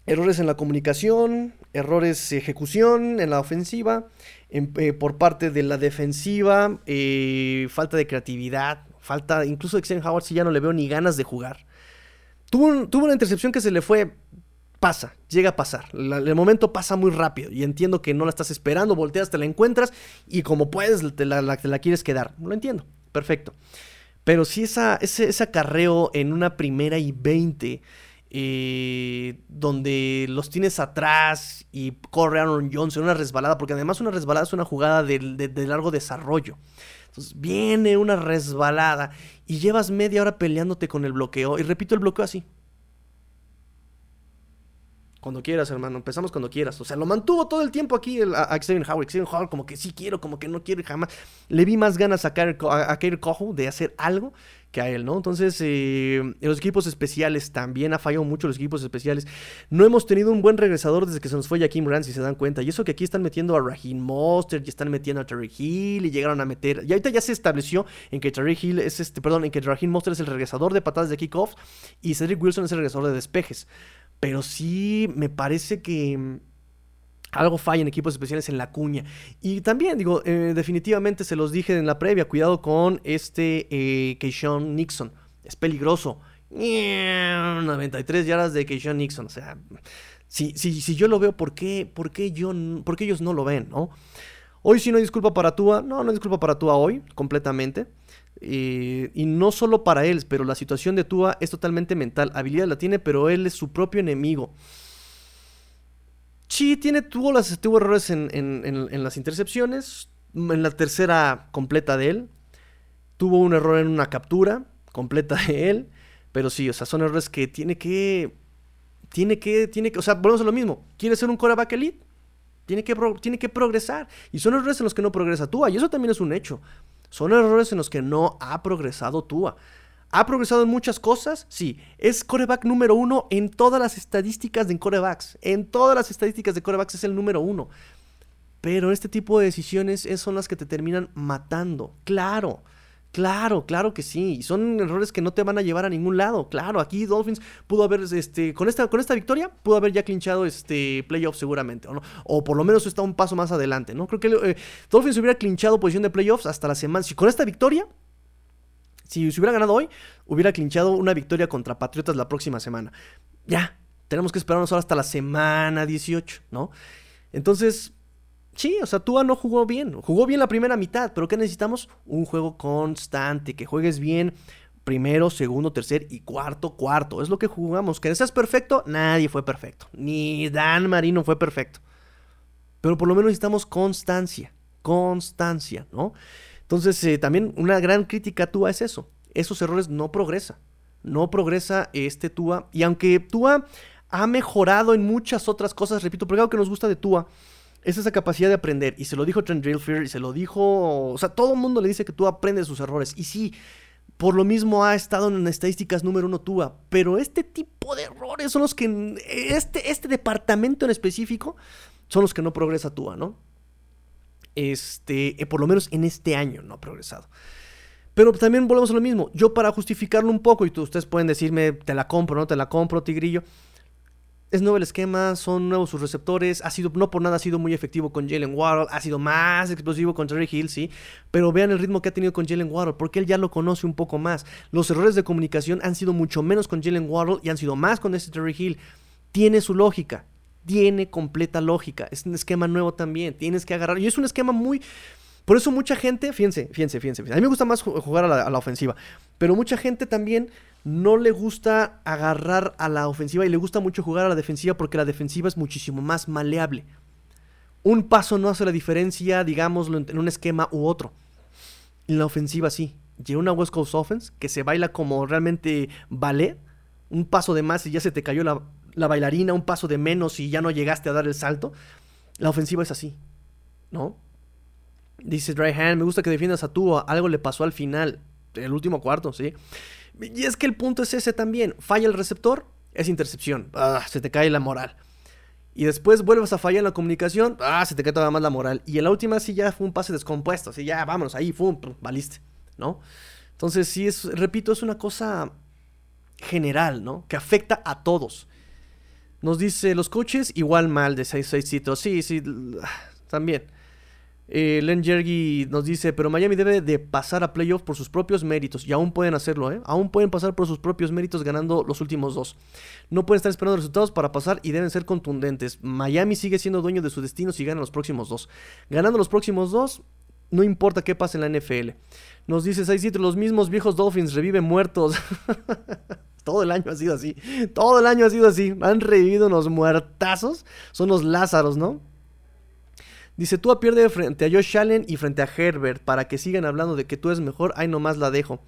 Errores en la comunicación, errores de ejecución en la ofensiva, eh, por parte de la defensiva, eh, falta de creatividad, falta, incluso de Xen Howard si ya no le veo ni ganas de jugar. Tuvo, una intercepción que se le fue, pasa, llega a pasar. el momento pasa muy rápido y entiendo que no la estás esperando, volteas, te la encuentras y como puedes te la, quieres quedar. Lo entiendo, perfecto. Pero si ese, ese acarreo en una primera y 20, eh, donde los tienes atrás y corre Aaron Jones en una resbalada, porque además una resbalada es una jugada de, de largo desarrollo. Entonces viene una resbalada y llevas media hora peleándote con el bloqueo. Y repito el bloqueo así. Cuando quieras, hermano. Empezamos cuando quieras. O sea, lo mantuvo todo el tiempo aquí a, a Xavier Howard. Xavier Howard como que sí quiero, como que no quiere jamás. Le vi más ganas a, a, a Cojo de hacer algo que a él, ¿no? Entonces, eh, los equipos especiales también ha fallado mucho los equipos especiales. No hemos tenido un buen regresador desde que se nos fue Jaquim Rand, si se dan cuenta. Y eso que aquí están metiendo a Raheem Monster, y están metiendo a Terry Hill, y llegaron a meter. Y ahorita ya se estableció en que Terry Hill es este, perdón, en que Raheem Monster es el regresador de patadas de kickoff y Cedric Wilson es el regresador de despejes. Pero sí me parece que mm, algo falla en equipos especiales en la cuña. Y también, digo, eh, definitivamente se los dije en la previa, cuidado con este eh, Keishon Nixon. Es peligroso. 93 yardas de Keishon Nixon. O sea, si, si, si yo lo veo, ¿por qué, por, qué yo, ¿por qué ellos no lo ven? ¿no? Hoy sí no hay disculpa para Tua. No, no hay disculpa para Tua hoy, completamente. Eh, y no solo para él, pero la situación de Tua es totalmente mental. Habilidad la tiene, pero él es su propio enemigo. Sí, tiene, tuvo, las, tuvo errores en, las intercepciones. En la tercera completa de él. Tuvo un error en una captura completa de él. Pero sí, o sea, son errores que tiene que. Tiene que. Tiene que. O sea, volvemos a lo mismo. ¿Quiere ser un coreback elite? Tiene que, tiene que progresar. Y son errores en los que no progresa Tua. Y eso también es un hecho. Son errores en los que no ha progresado Tua. ¿Ha progresado en muchas cosas? Sí. Es coreback número uno en todas las estadísticas de corebacks. En todas las estadísticas de corebacks es el número uno. Pero este tipo de decisiones son las que te terminan matando. Claro. Claro, claro que sí. Son errores que no te van a llevar a ningún lado. Claro, aquí Dolphins pudo haber, este, con esta, con esta victoria, pudo haber ya clinchado este playoff seguramente, ¿o, no? o por lo menos está un paso más adelante, ¿no? Creo que eh, Dolphins hubiera clinchado posición de playoffs hasta la semana. Si con esta victoria, si se hubiera ganado hoy, hubiera clinchado una victoria contra Patriotas la próxima semana. Ya, tenemos que esperarnos ahora hasta la semana 18, ¿no? Entonces, sí, o sea, Tua no jugó bien. Jugó bien la primera mitad, pero ¿qué necesitamos? Un juego constante, que juegues bien primero, segundo, tercer y cuarto, cuarto. Es lo que jugamos. Que seas perfecto, nadie fue perfecto. Ni Dan Marino fue perfecto. Pero por lo menos necesitamos constancia. Constancia, ¿no? Entonces, eh, también una gran crítica a Tua es eso. Esos errores no progresa. No progresa este Tua. Y aunque Tua ha mejorado en muchas otras cosas, repito, porque algo que nos gusta de Tua es esa capacidad de aprender. Y se lo dijo Trent Drillfield y se lo dijo. O sea, todo el mundo le dice que Tua aprende sus errores. Y sí, por lo mismo ha estado en estadísticas número uno Tua. Pero este tipo de errores son los que. Este, este departamento en específico son los que no progresa Tua, ¿no? este, eh, por lo menos en este año no ha progresado. Pero también volvemos a lo mismo. Yo para justificarlo un poco, y ustedes pueden decirme, te la compro, no te la compro, Tigrillo. Es nuevo el esquema, son nuevos sus receptores. Ha sido, no por nada ha sido muy efectivo con Jalen Waddle. Ha sido más explosivo con Terry Hill, sí. Pero vean el ritmo que ha tenido con Jalen Waddle, porque él ya lo conoce un poco más. Los errores de comunicación han sido mucho menos con Jalen Waddle y han sido más con este Terry Hill. Tiene su lógica tiene completa lógica. Es un esquema nuevo también. Tienes que agarrar. Y es un esquema muy. Por eso mucha gente, fíjense, fíjense, fíjense. A mí me gusta más jugar a la, ofensiva. Pero mucha gente también no le gusta agarrar a la ofensiva y le gusta mucho jugar a la defensiva porque la defensiva es muchísimo más maleable. Un paso no hace la diferencia, digámoslo, en un esquema u otro. En la ofensiva sí. Llega una West Coast Offense que se baila como realmente ballet. Un paso de más y ya se te cayó la, la bailarina un paso de menos y ya no llegaste a dar el salto. La ofensiva es así, ¿no? Dice Dryhan, me gusta que defiendas a tú, algo le pasó al final, el último cuarto, ¿sí? Y es que el punto es ese también, falla el receptor, es intercepción, ah, se te cae la moral. Y después vuelves a fallar en la comunicación, ah, se te cae todavía más la moral. Y en la última sí ya fue un pase descompuesto, así ya, vámonos, ahí, fue valiste, ¿no? Entonces sí es, repito, es una cosa general, ¿no? Que afecta a todos. Nos dice, los coaches igual mal de 6-6 citos. Sí, sí, también. Eh, Len Jergy nos dice, pero Miami debe de pasar a playoff por sus propios méritos. Y aún pueden hacerlo, ¿eh? Aún pueden pasar por sus propios méritos ganando los últimos dos. No pueden estar esperando resultados para pasar y deben ser contundentes. Miami sigue siendo dueño de su destino si gana los próximos dos. Ganando los próximos dos, no importa qué pase en la NFL. Nos dice 6 los mismos viejos Dolphins reviven muertos. [LAUGHS] Todo el año ha sido así. Todo el año ha sido así. Han revivido unos muertazos. Son los Lázaros, ¿no? Dice, tú pierde frente a Josh Allen y frente a Herbert para que sigan hablando de que tú eres mejor. Ahí nomás la dejo.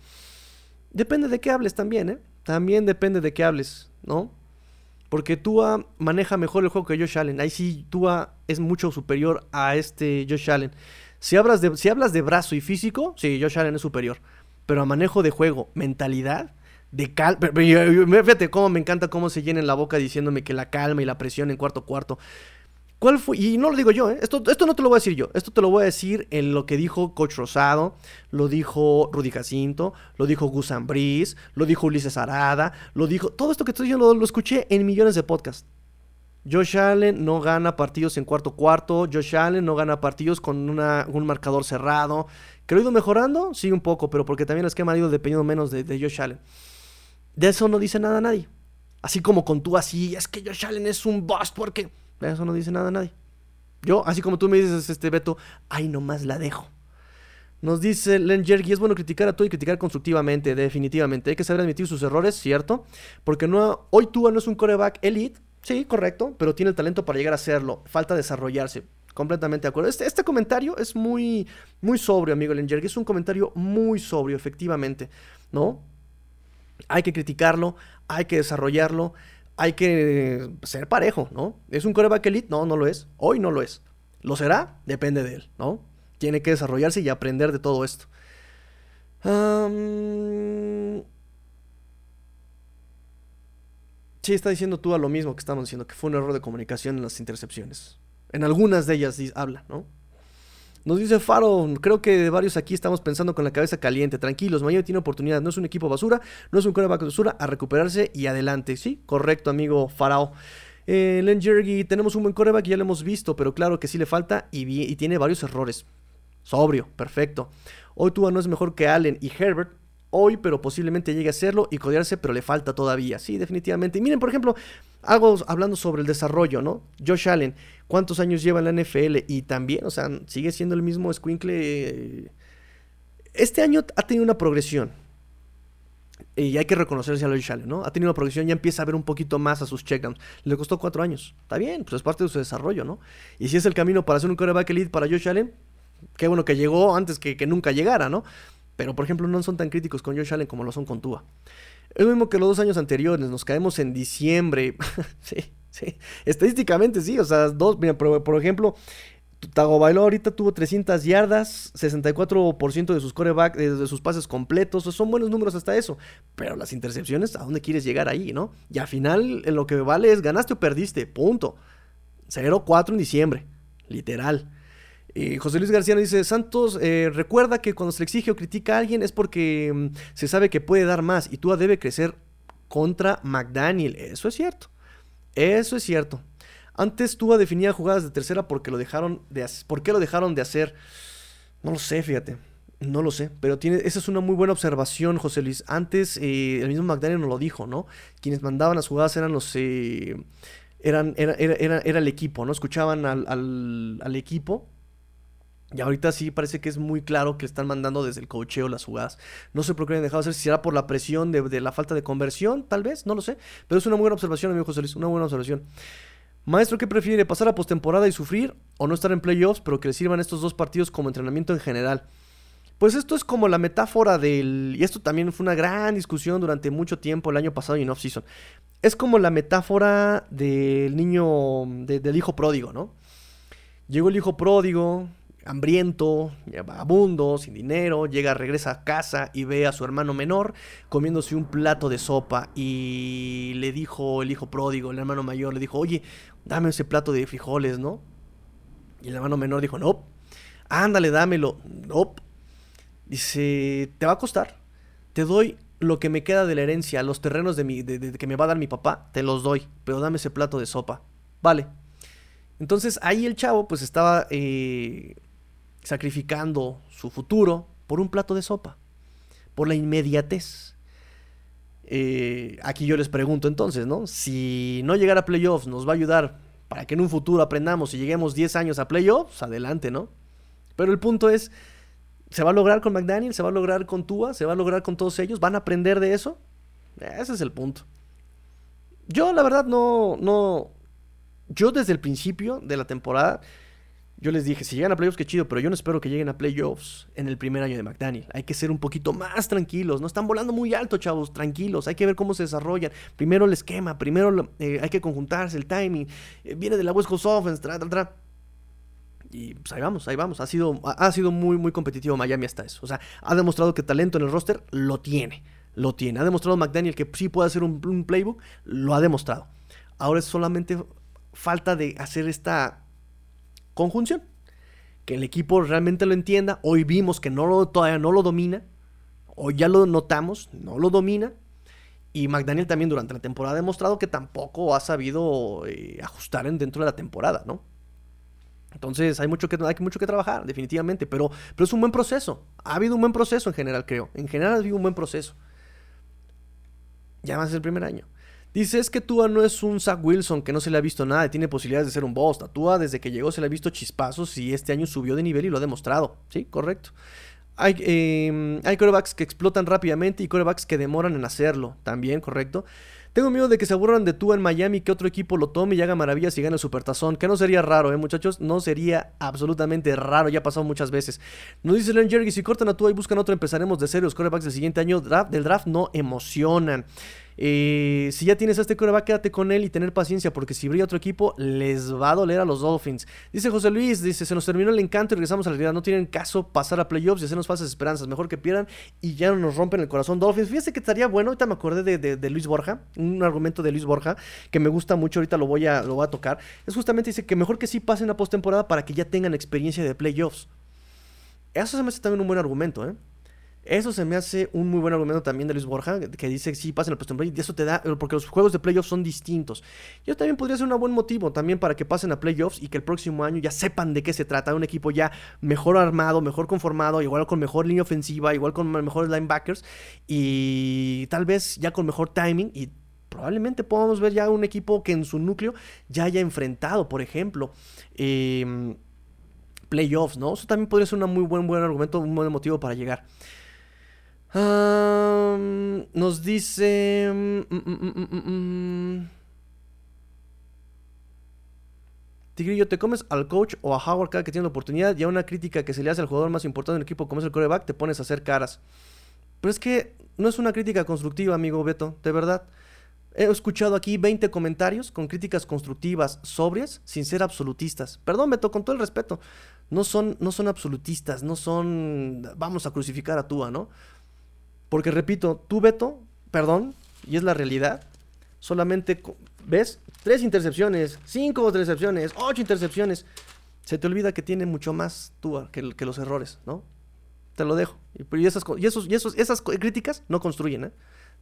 Depende de qué hables también, ¿eh? También depende de qué hables, ¿no? Porque Tua maneja mejor el juego que Josh Allen. Ahí sí, Tua es mucho superior a este Josh Allen. Si hablas de, si hablas de brazo y físico, sí, Josh Allen es superior. Pero a manejo de juego, mentalidad, de calma. Fíjate cómo me encanta cómo se llena la boca diciéndome que la calma y la presión en cuarto cuarto. ¿Cuál fue? Y no lo digo yo, ¿eh? esto, esto no te lo voy a decir yo. Esto te lo voy a decir en lo que dijo Coach Rosado, lo dijo Rudy Jacinto, lo dijo Gus Brice, lo dijo Ulises Arada, lo dijo. Todo esto que estoy diciendo lo, escuché en millones de podcasts. Josh Allen no gana partidos en cuarto cuarto. Josh Allen no gana partidos con un marcador cerrado. ¿Que lo ha ido mejorando? Sí, un poco, pero porque también el esquema ha ido dependiendo menos de, de Josh Allen. De eso no dice nada nadie. Así como con tú así, es que Josh Allen es un boss porque... Eso no dice nada nadie. Yo, así como tú me dices, este Beto, ay, nomás la dejo. Nos dice Len Jergy, es bueno criticar a tú y criticar constructivamente, definitivamente. Hay que saber admitir sus errores, ¿cierto? Porque no, hoy Tua no es un coreback elite, sí, correcto, pero tiene el talento para llegar a serlo. Falta desarrollarse. Completamente de acuerdo. Este, este comentario es muy, muy sobrio, amigo Len Jergy. Es un comentario muy sobrio, efectivamente, ¿no? hay que criticarlo, hay que desarrollarlo, hay que ser parejo, ¿no? ¿Es un coreback elite? No, no lo es. Hoy no lo es. ¿Lo será? Depende de él, ¿no? Tiene que desarrollarse y aprender de todo esto. sí, está diciendo tú a lo mismo que estamos diciendo, que fue un error de comunicación en las intercepciones. En algunas de ellas habla, ¿no? Nos dice Faro, creo que varios aquí estamos pensando con la cabeza caliente. Tranquilos, Miami tiene oportunidad. No es un equipo basura, no es un coreback basura, a recuperarse y adelante. Sí, correcto, amigo Farao. Eh, Len Jergy, tenemos un buen coreback, ya lo hemos visto, pero claro que sí le falta y, y tiene varios errores. Sobrio, perfecto. Hoy Tua no es mejor que Allen y Herbert, hoy, pero posiblemente llegue a serlo y codearse, pero le falta todavía. Sí, definitivamente. Y miren, por ejemplo, algo hablando sobre el desarrollo, ¿no? Josh Allen, ¿cuántos años lleva en la NFL? Y también, o sea, sigue siendo el mismo Squinkle. Este año ha tenido una progresión. Y hay que reconocerse a Josh Allen, ¿no? Ha tenido una progresión, ya empieza a ver un poquito más a sus checkdowns. Le costó cuatro años. Está bien, pues es parte de su desarrollo, ¿no? Y si es el camino para hacer un quarterback elite para Josh Allen, qué bueno que llegó antes que, que nunca llegara, ¿no? Pero, por ejemplo, no son tan críticos con Josh Allen como lo son con Tua. Es lo mismo que los dos años anteriores, nos caemos en diciembre. [LAUGHS] sí, sí. Estadísticamente sí, o sea, dos, mira, por, ejemplo, Tagovailoa ahorita tuvo 300 yardas, 64% de sus coreback, de sus pases completos, son buenos números hasta eso. Pero las intercepciones, ¿a dónde quieres llegar ahí, no? Y al final, lo que vale es ganaste o perdiste, punto. 0-4 en diciembre, literal. José Luis García nos dice, Santos, eh, recuerda que cuando se le exige o critica a alguien es porque mm, se sabe que puede dar más y tú debe crecer contra McDaniel. Eso es cierto. Eso es cierto. Antes Tua definía jugadas de tercera porque lo dejaron de ¿Por qué lo dejaron de hacer? No lo sé, fíjate. No lo sé. Pero tiene, esa es una muy buena observación, José Luis. Antes eh, el mismo McDaniel nos lo dijo, ¿no? Quienes mandaban las jugadas eran los... Eh, eran, era, era, era, el equipo, ¿no? Escuchaban al, al equipo y ahorita sí parece que es muy claro que le están mandando desde el cocheo las jugadas. No sé por qué han dejado de hacer, si será por la presión de, la falta de conversión, tal vez, no lo sé. Pero es una buena observación, amigo José Luis, una buena observación. Maestro, ¿qué prefiere? ¿Pasar a postemporada y sufrir? ¿O no estar en playoffs, pero que le sirvan estos dos partidos como entrenamiento en general? Pues esto es como la metáfora del. Y esto también fue una gran discusión durante mucho tiempo, el año pasado y en off-season. Es como la metáfora del niño, del hijo pródigo, ¿no? Llegó el hijo pródigo, hambriento, vagabundo, sin dinero, llega, regresa a casa y ve a su hermano menor comiéndose un plato de sopa y le dijo el hijo pródigo, el hermano mayor, le dijo, oye, dame ese plato de frijoles, ¿no? Y el hermano menor dijo, no, ándale, dámelo, no. Dice, te va a costar, te doy lo que me queda de la herencia, los terrenos de, de que me va a dar mi papá, te los doy, pero dame ese plato de sopa. Vale. Entonces ahí el chavo pues estaba eh, sacrificando su futuro por un plato de sopa, por la inmediatez. Eh, aquí yo les pregunto entonces, ¿no? Si no llegar a playoffs nos va a ayudar para que en un futuro aprendamos y lleguemos 10 años a playoffs, adelante, ¿no? Pero el punto es, ¿se va a lograr con McDaniel? ¿Se va a lograr con Tua? ¿Se va a lograr con todos ellos? ¿Van a aprender de eso? Ese es el punto. Yo la verdad no, no, yo desde el principio de la temporada yo les dije, si llegan a playoffs, qué chido, pero yo no espero que lleguen a playoffs en el primer año de McDaniel. Hay que ser un poquito más tranquilos. No están volando muy alto, chavos, tranquilos. Hay que ver cómo se desarrollan. Primero el esquema, primero eh, hay que conjuntarse, el timing. Eh, viene de la West Coast Offense, tra, tra, tra. Y pues ahí vamos, ahí vamos. Ha sido, ha sido muy, muy competitivo Miami hasta eso. O sea, ha demostrado que talento en el roster lo tiene. Lo tiene. Ha demostrado McDaniel que sí puede hacer un, un playbook. Lo ha demostrado. Ahora es solamente falta de hacer esta conjunción. Que el equipo realmente lo entienda. Hoy vimos que no lo, todavía no lo domina. Hoy ya lo notamos, no lo domina. Y McDaniel también durante la temporada ha demostrado que tampoco ha sabido eh, ajustar en, dentro de la temporada, ¿no? Entonces hay mucho que, hay mucho que trabajar, definitivamente, pero, pero es un buen proceso. Ha habido un buen proceso en general, creo. En general ha habido un buen proceso. Ya más el primer año. Dice, es que Tua no es un Zach Wilson que no se le ha visto nada y tiene posibilidades de ser un boss. Tua desde que llegó se le ha visto chispazos y este año subió de nivel y lo ha demostrado. Sí, correcto. Hay, eh, hay corebacks que explotan rápidamente y corebacks que demoran en hacerlo. También, correcto. Tengo miedo de que se aburran de Tua en Miami, que otro equipo lo tome y haga maravillas y gane el supertazón. Que no sería raro, ¿eh, muchachos? No sería absolutamente raro. Ya ha pasado muchas veces. Nos dice Len Jerry, si cortan a Tua y buscan otro, empezaremos de serio. Los corebacks del siguiente año draft, del draft no emocionan. Eh, si ya tienes a este coreback, quédate con él y tener paciencia, porque si brilla otro equipo, les va a doler a los Dolphins. Dice José Luis, dice, se nos terminó el encanto y regresamos a la realidad. No tienen caso pasar a playoffs y hacernos falsas esperanzas. Mejor que pierdan y ya no nos rompen el corazón Dolphins. Fíjese que estaría bueno, ahorita me acordé de, Luis Borja, un argumento de Luis Borja que me gusta mucho, ahorita lo voy a, lo a tocar. Es justamente, dice que mejor que sí pasen a postemporada para que ya tengan experiencia de playoffs. Eso se me hace también un buen argumento, ¿eh? Eso se me hace un muy buen argumento también de Luis Borja, que dice sí pasen al postemporada y eso te da, porque los juegos de playoffs son distintos. Yo también podría ser un buen motivo también para que pasen a playoffs y que el próximo año ya sepan de qué se trata, un equipo ya mejor armado, mejor conformado, igual con mejor línea ofensiva, igual con mejores linebackers y tal vez ya con mejor timing y probablemente podamos ver ya un equipo que en su núcleo ya haya enfrentado, por ejemplo, em, playoffs, ¿no? Eso también podría ser un muy buen, buen argumento, un buen motivo para llegar nos dice... Mm, mm, mm, Tigrillo, ¿te comes al coach o a Howard cada que tiene la oportunidad y a una crítica que se le hace al jugador más importante del equipo como es el coreback te pones a hacer caras? Pero es que no es una crítica constructiva, amigo Beto, de verdad. He escuchado aquí 20 comentarios con críticas constructivas, sobrias, sin ser absolutistas. Perdón, Beto, con todo el respeto. No son, no son absolutistas, no son vamos a crucificar a Tua, ¿no? Porque repito, tú, Beto, perdón, y es la realidad, solamente ves tres intercepciones, cinco intercepciones, ocho intercepciones. Se te olvida que tiene mucho más tú que, que los errores, ¿no? Te lo dejo. Y, esas, y, esos, y esos, esas críticas no construyen, ¿eh?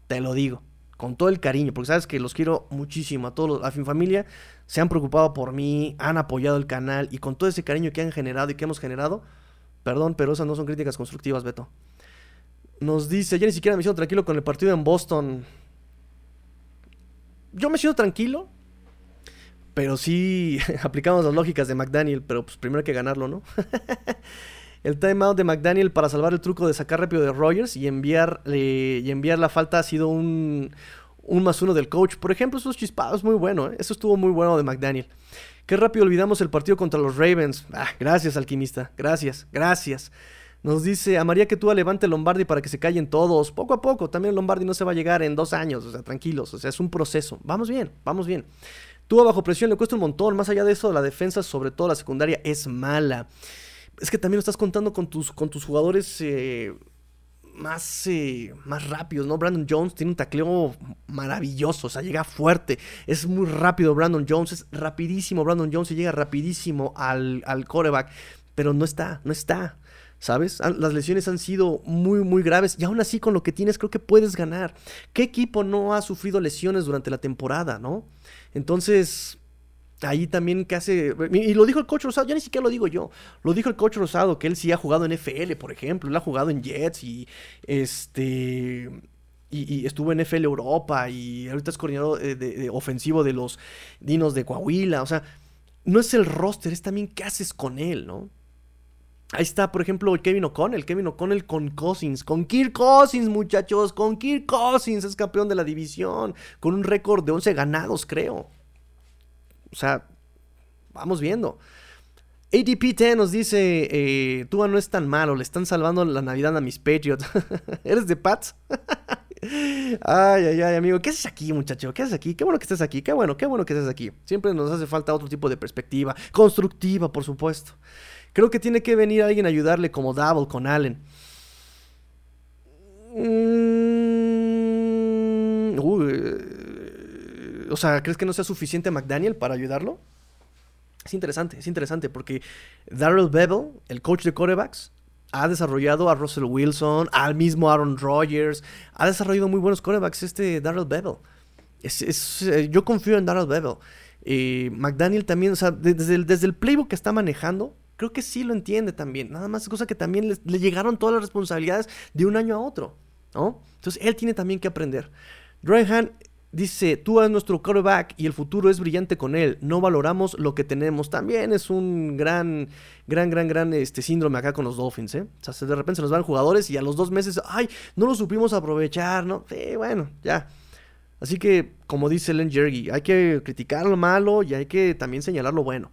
Te lo digo. Con todo el cariño, porque sabes que los quiero muchísimo. A todos a fin familia se han preocupado por mí, han apoyado el canal y con todo ese cariño que han generado y que hemos generado, perdón, pero esas no son críticas constructivas, Beto. Nos dice, ya ni siquiera me siento tranquilo con el partido en Boston. Yo me siento tranquilo, pero sí [LAUGHS] aplicamos las lógicas de McDaniel, pero pues primero hay que ganarlo, ¿no? [LAUGHS] el timeout de McDaniel para salvar el truco de sacar rápido de Rogers y enviar, y enviar la falta ha sido un, un más uno del coach. Por ejemplo, esos chispados, muy bueno, ¿eh? Eso estuvo muy bueno de McDaniel. Qué rápido olvidamos el partido contra los Ravens. Ah, gracias, alquimista. Gracias, gracias. Nos dice, a María que tú levante Lombardi para que se callen todos. Poco a poco, también Lombardi no se va a llegar en dos años, o sea, tranquilos, o sea, es un proceso. Vamos bien, vamos bien. Tú bajo presión le cuesta un montón, más allá de eso, la defensa, sobre todo la secundaria, es mala. Es que también lo estás contando con tus, con tus jugadores eh, más, eh, más rápidos, ¿no? Brandon Jones tiene un tacleo maravilloso, o sea, llega fuerte, es muy rápido Brandon Jones, es rapidísimo Brandon Jones y llega rapidísimo al, al coreback, pero no está, no está. ¿Sabes? Las lesiones han sido muy, muy graves y aún así con lo que tienes creo que puedes ganar. ¿Qué equipo no ha sufrido lesiones durante la temporada, no? Entonces, ahí también que hace... Y lo dijo el coach Rosado, ya ni siquiera lo digo yo, lo dijo el coach Rosado, que él sí ha jugado en FL, por ejemplo, él ha jugado en Jets y este... Y, estuvo en FL Europa y ahorita es coordinador de, ofensivo de los Dinos de Coahuila. O sea, no es el roster, es también qué haces con él, ¿no? Ahí está, por ejemplo, Kevin O'Connell. Kevin O'Connell con Cousins. Con Kirk Cousins, muchachos. Con Kirk Cousins es campeón de la división. Con un récord de 11 ganados, creo. O sea, vamos viendo. ADP10 nos dice, eh, Tua no es tan malo, le están salvando la Navidad a mis Patriots. [LAUGHS] ¿Eres de Pats? [LAUGHS] ay, ay, ay, amigo, ¿qué haces aquí, muchacho? ¿Qué haces aquí? Qué bueno que estés aquí, qué bueno, qué bueno que estés aquí. Siempre nos hace falta otro tipo de perspectiva, constructiva, por supuesto. Creo que tiene que venir alguien a ayudarle como Double con Allen. Mm, o sea, ¿crees que no sea suficiente McDaniel para ayudarlo? Es interesante, es interesante porque Darrell Bevel, el coach de corebacks, ha desarrollado a Russell Wilson, al mismo Aaron Rodgers, ha desarrollado muy buenos corebacks este Darrell Bevel. Es, eh, yo confío en Darrell Bevel. Eh, McDaniel también, o sea, desde desde el playbook que está manejando, creo que sí lo entiende también. Nada más es cosa que también le, llegaron todas las responsabilidades de un año a otro, ¿no? Entonces él tiene también que aprender. Ryan dice, tú eres nuestro quarterback y el futuro es brillante con él. No valoramos lo que tenemos. También es un gran, gran, gran, gran este, síndrome acá con los Dolphins, ¿eh? O sea, de repente se nos van jugadores y a los dos meses, ay, no lo supimos aprovechar, ¿no? Sí, bueno, ya. Así que, como dice Len Jergy, hay que criticar lo malo y hay que también señalar lo bueno.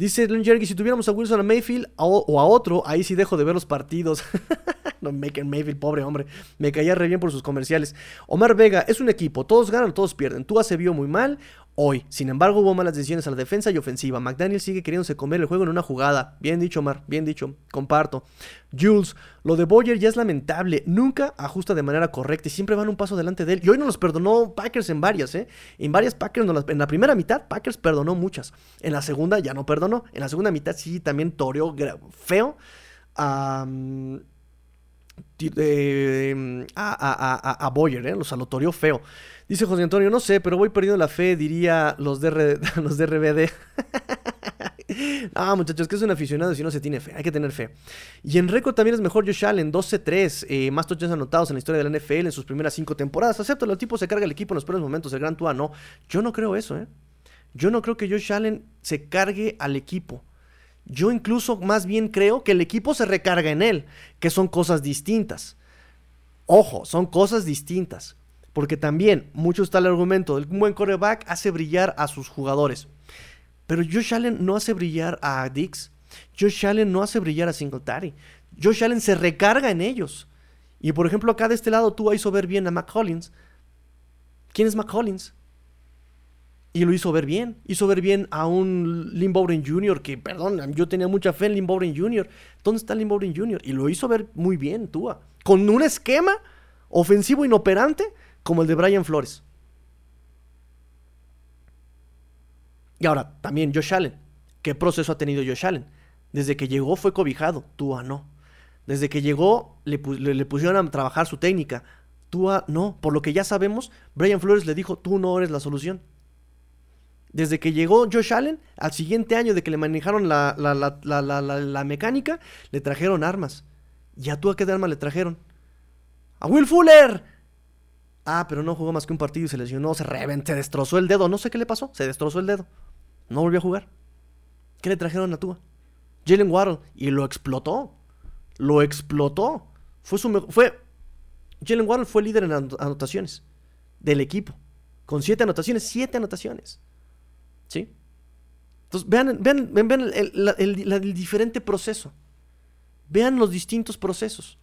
Dice Len Jergy, si tuviéramos a Wilson a Mayfield o a otro, ahí sí dejo de ver los partidos. [LAUGHS] no, Maker Mayfield, pobre hombre. Me caía re bien por sus comerciales. Omar Vega, es un equipo. Todos ganan, todos pierden. Tua se vio muy mal hoy. Sin embargo, hubo malas decisiones a la defensa y ofensiva. McDaniel sigue queriéndose comer el juego en una jugada. Bien dicho, Omar. Bien dicho. Comparto. Jules, lo de Boyer ya es lamentable. Nunca ajusta de manera correcta y siempre van un paso delante de él. Y hoy no los perdonó Packers en varias, ¿eh? En varias Packers, en la primera mitad, Packers perdonó muchas. En la segunda ya no perdonó. En la segunda mitad sí también toreó feo. A, a, a, Boyer, ¿eh? Los alotorió feo. Dice José Antonio, no sé, pero voy perdiendo la fe, diría los de, [LAUGHS] los [LAUGHS] no, muchachos, que es un aficionado si no se tiene fe, hay que tener fe. Y en récord también es mejor Josh Allen, 12-3, eh, más touchdowns anotados en la historia de la NFL en sus primeras cinco temporadas. Acepto, el tipo se carga el equipo en los primeros momentos, el gran Tua no. Yo no creo eso, ¿eh? Yo no creo que Josh Allen se cargue al equipo. Yo incluso más bien creo que el equipo se recarga en él, que son cosas distintas. Ojo, son cosas distintas. Porque también, mucho está el argumento, un buen coreback hace brillar a sus jugadores. Pero Josh Allen no hace brillar a Dix. Josh Allen no hace brillar a Singletary. Josh Allen se recarga en ellos. Y por ejemplo, acá de este lado tú hizo ver bien a McCollins. ¿Quién es McCollins? Y lo hizo ver bien. Hizo ver bien a un Lynn Bowden Jr. que, perdón, yo tenía mucha fe en Lynn Jr. ¿Dónde está Lynn Jr.? Y lo hizo ver muy bien, Tua. Con un esquema ofensivo inoperante como el de Brian Flores. Y ahora, también Josh Allen. ¿Qué proceso ha tenido Josh Allen? Desde que llegó fue cobijado, Tua no. Desde que llegó le, pusieron a trabajar su técnica, Tua no. Por lo que ya sabemos, Brian Flores le dijo, tú no eres la solución. Desde que llegó Josh Allen, al siguiente año de que le manejaron la, la, mecánica, le trajeron armas. ¿Y a Tua qué de arma le trajeron? ¡A Will Fuller! Ah, pero no jugó más que un partido y se lesionó, se reventó, se destrozó el dedo. No sé qué le pasó, se destrozó el dedo. No volvió a jugar. ¿Qué le trajeron a Tua? Jalen Waddle. Y lo explotó. Lo explotó. Fue su fue Jalen Waddle fue líder en anotaciones del equipo. Con siete anotaciones, siete anotaciones. ¿Sí? Entonces, vean, vean, vean el diferente proceso. Vean los distintos procesos.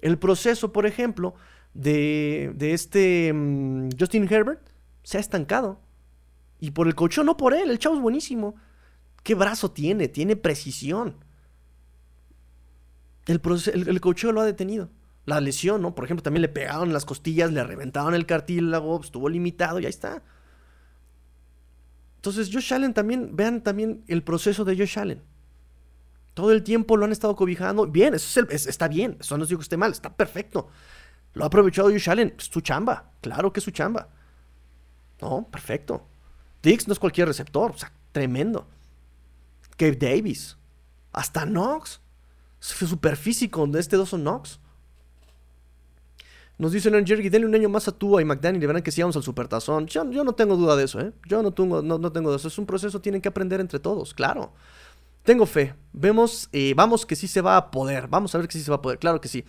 El proceso, por ejemplo, de, este mm, Justin Herbert se ha estancado. Y por el cocheo, no por él, el chavo es buenísimo. ¿Qué brazo tiene? Tiene precisión. El, el, cocheo lo ha detenido. La lesión, ¿no? Por ejemplo, también le pegaron las costillas, le reventaron el cartílago, estuvo limitado y ahí está. Entonces, Josh Allen también, vean también el proceso de Josh Allen. Todo el tiempo lo han estado cobijando. Bien, eso está bien. Eso no digo que esté mal, está perfecto. Lo ha aprovechado Josh Allen. Es su chamba. Claro que es su chamba. No, perfecto. Dix no es cualquier receptor. O sea, tremendo. Gabe Davis. Hasta Knox. Fue super físico. De este dos son Knox. Nos dice Leon Jerry, denle un año más a Tua y McDaniel y verán que sigamos al supertazón. Yo, yo no tengo duda de eso, ¿eh? Yo no tengo, no, no tengo de eso. Es un proceso, tienen que aprender entre todos, claro. Tengo fe. Vemos, eh, vamos que sí se va a poder. Vamos a ver que sí se va a poder. Claro que sí.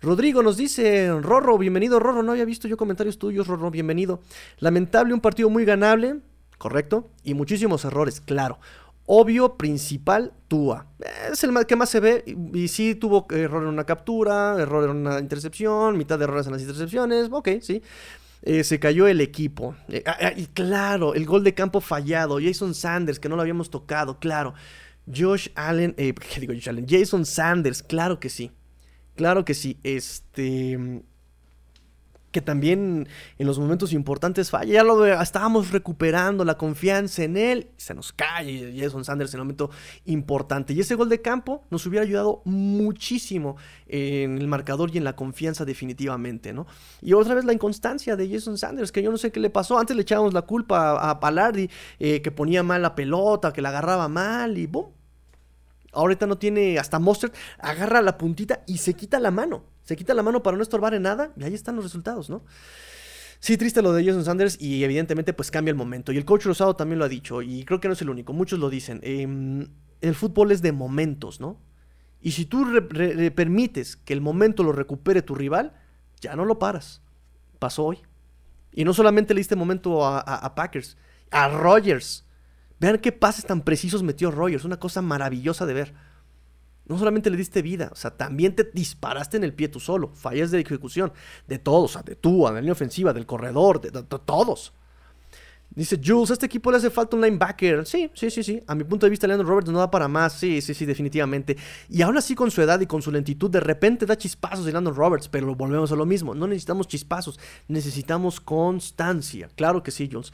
Rodrigo nos dice, Rorro, bienvenido, Rorro, no había visto yo comentarios tuyos, Rorro, bienvenido. Lamentable, un partido muy ganable, correcto, y muchísimos errores, claro. Obvio, principal, Tua. Es el que más se ve. Y, sí tuvo error en una captura, error en una intercepción, mitad de errores en las intercepciones. Ok, sí. Eh, se cayó el equipo. Eh, ah, ah, y claro, el gol de campo fallado. Jason Sanders, que no lo habíamos tocado, claro. Josh Allen, eh, ¿qué [LAUGHS] digo Josh Allen? Jason Sanders, claro que sí. Claro que sí. Este. Que también en los momentos importantes falla. Ya lo estábamos recuperando la confianza en él. Se nos cae Jason Sanders en un momento importante. Y ese gol de campo nos hubiera ayudado muchísimo en el marcador y en la confianza, definitivamente, ¿no? Y otra vez la inconstancia de Jason Sanders, que yo no sé qué le pasó. Antes le echábamos la culpa a, Palardi, eh, que ponía mal la pelota, que la agarraba mal y ¡boom! Ahorita no tiene hasta Monster, agarra la puntita y se quita la mano. Se quita la mano para no estorbar en nada y ahí están los resultados, ¿no? Sí, triste lo de Jason Sanders y evidentemente pues cambia el momento. Y el coach Rosado también lo ha dicho y creo que no es el único, muchos lo dicen. Em, el fútbol es de momentos, ¿no? Y si tú permites que el momento lo recupere tu rival, ya no lo paras. Pasó hoy. Y no solamente le diste momento a, a Packers, a Rogers. Vean qué pases tan precisos metió Rogers, una cosa maravillosa de ver. No solamente le diste vida, o sea, también te disparaste en el pie tú solo. Fallas de ejecución de todos, o sea, de tú, de la línea ofensiva, del corredor, de, todos. Dice Jules, a este equipo le hace falta un linebacker. Sí, sí, sí, sí. A mi punto de vista, Leandro Roberts no da para más. Sí, sí, sí, definitivamente. Y aún así, con su edad y con su lentitud, de repente da chispazos de Leandro Roberts, pero volvemos a lo mismo. No necesitamos chispazos, necesitamos constancia. Claro que sí, Jules.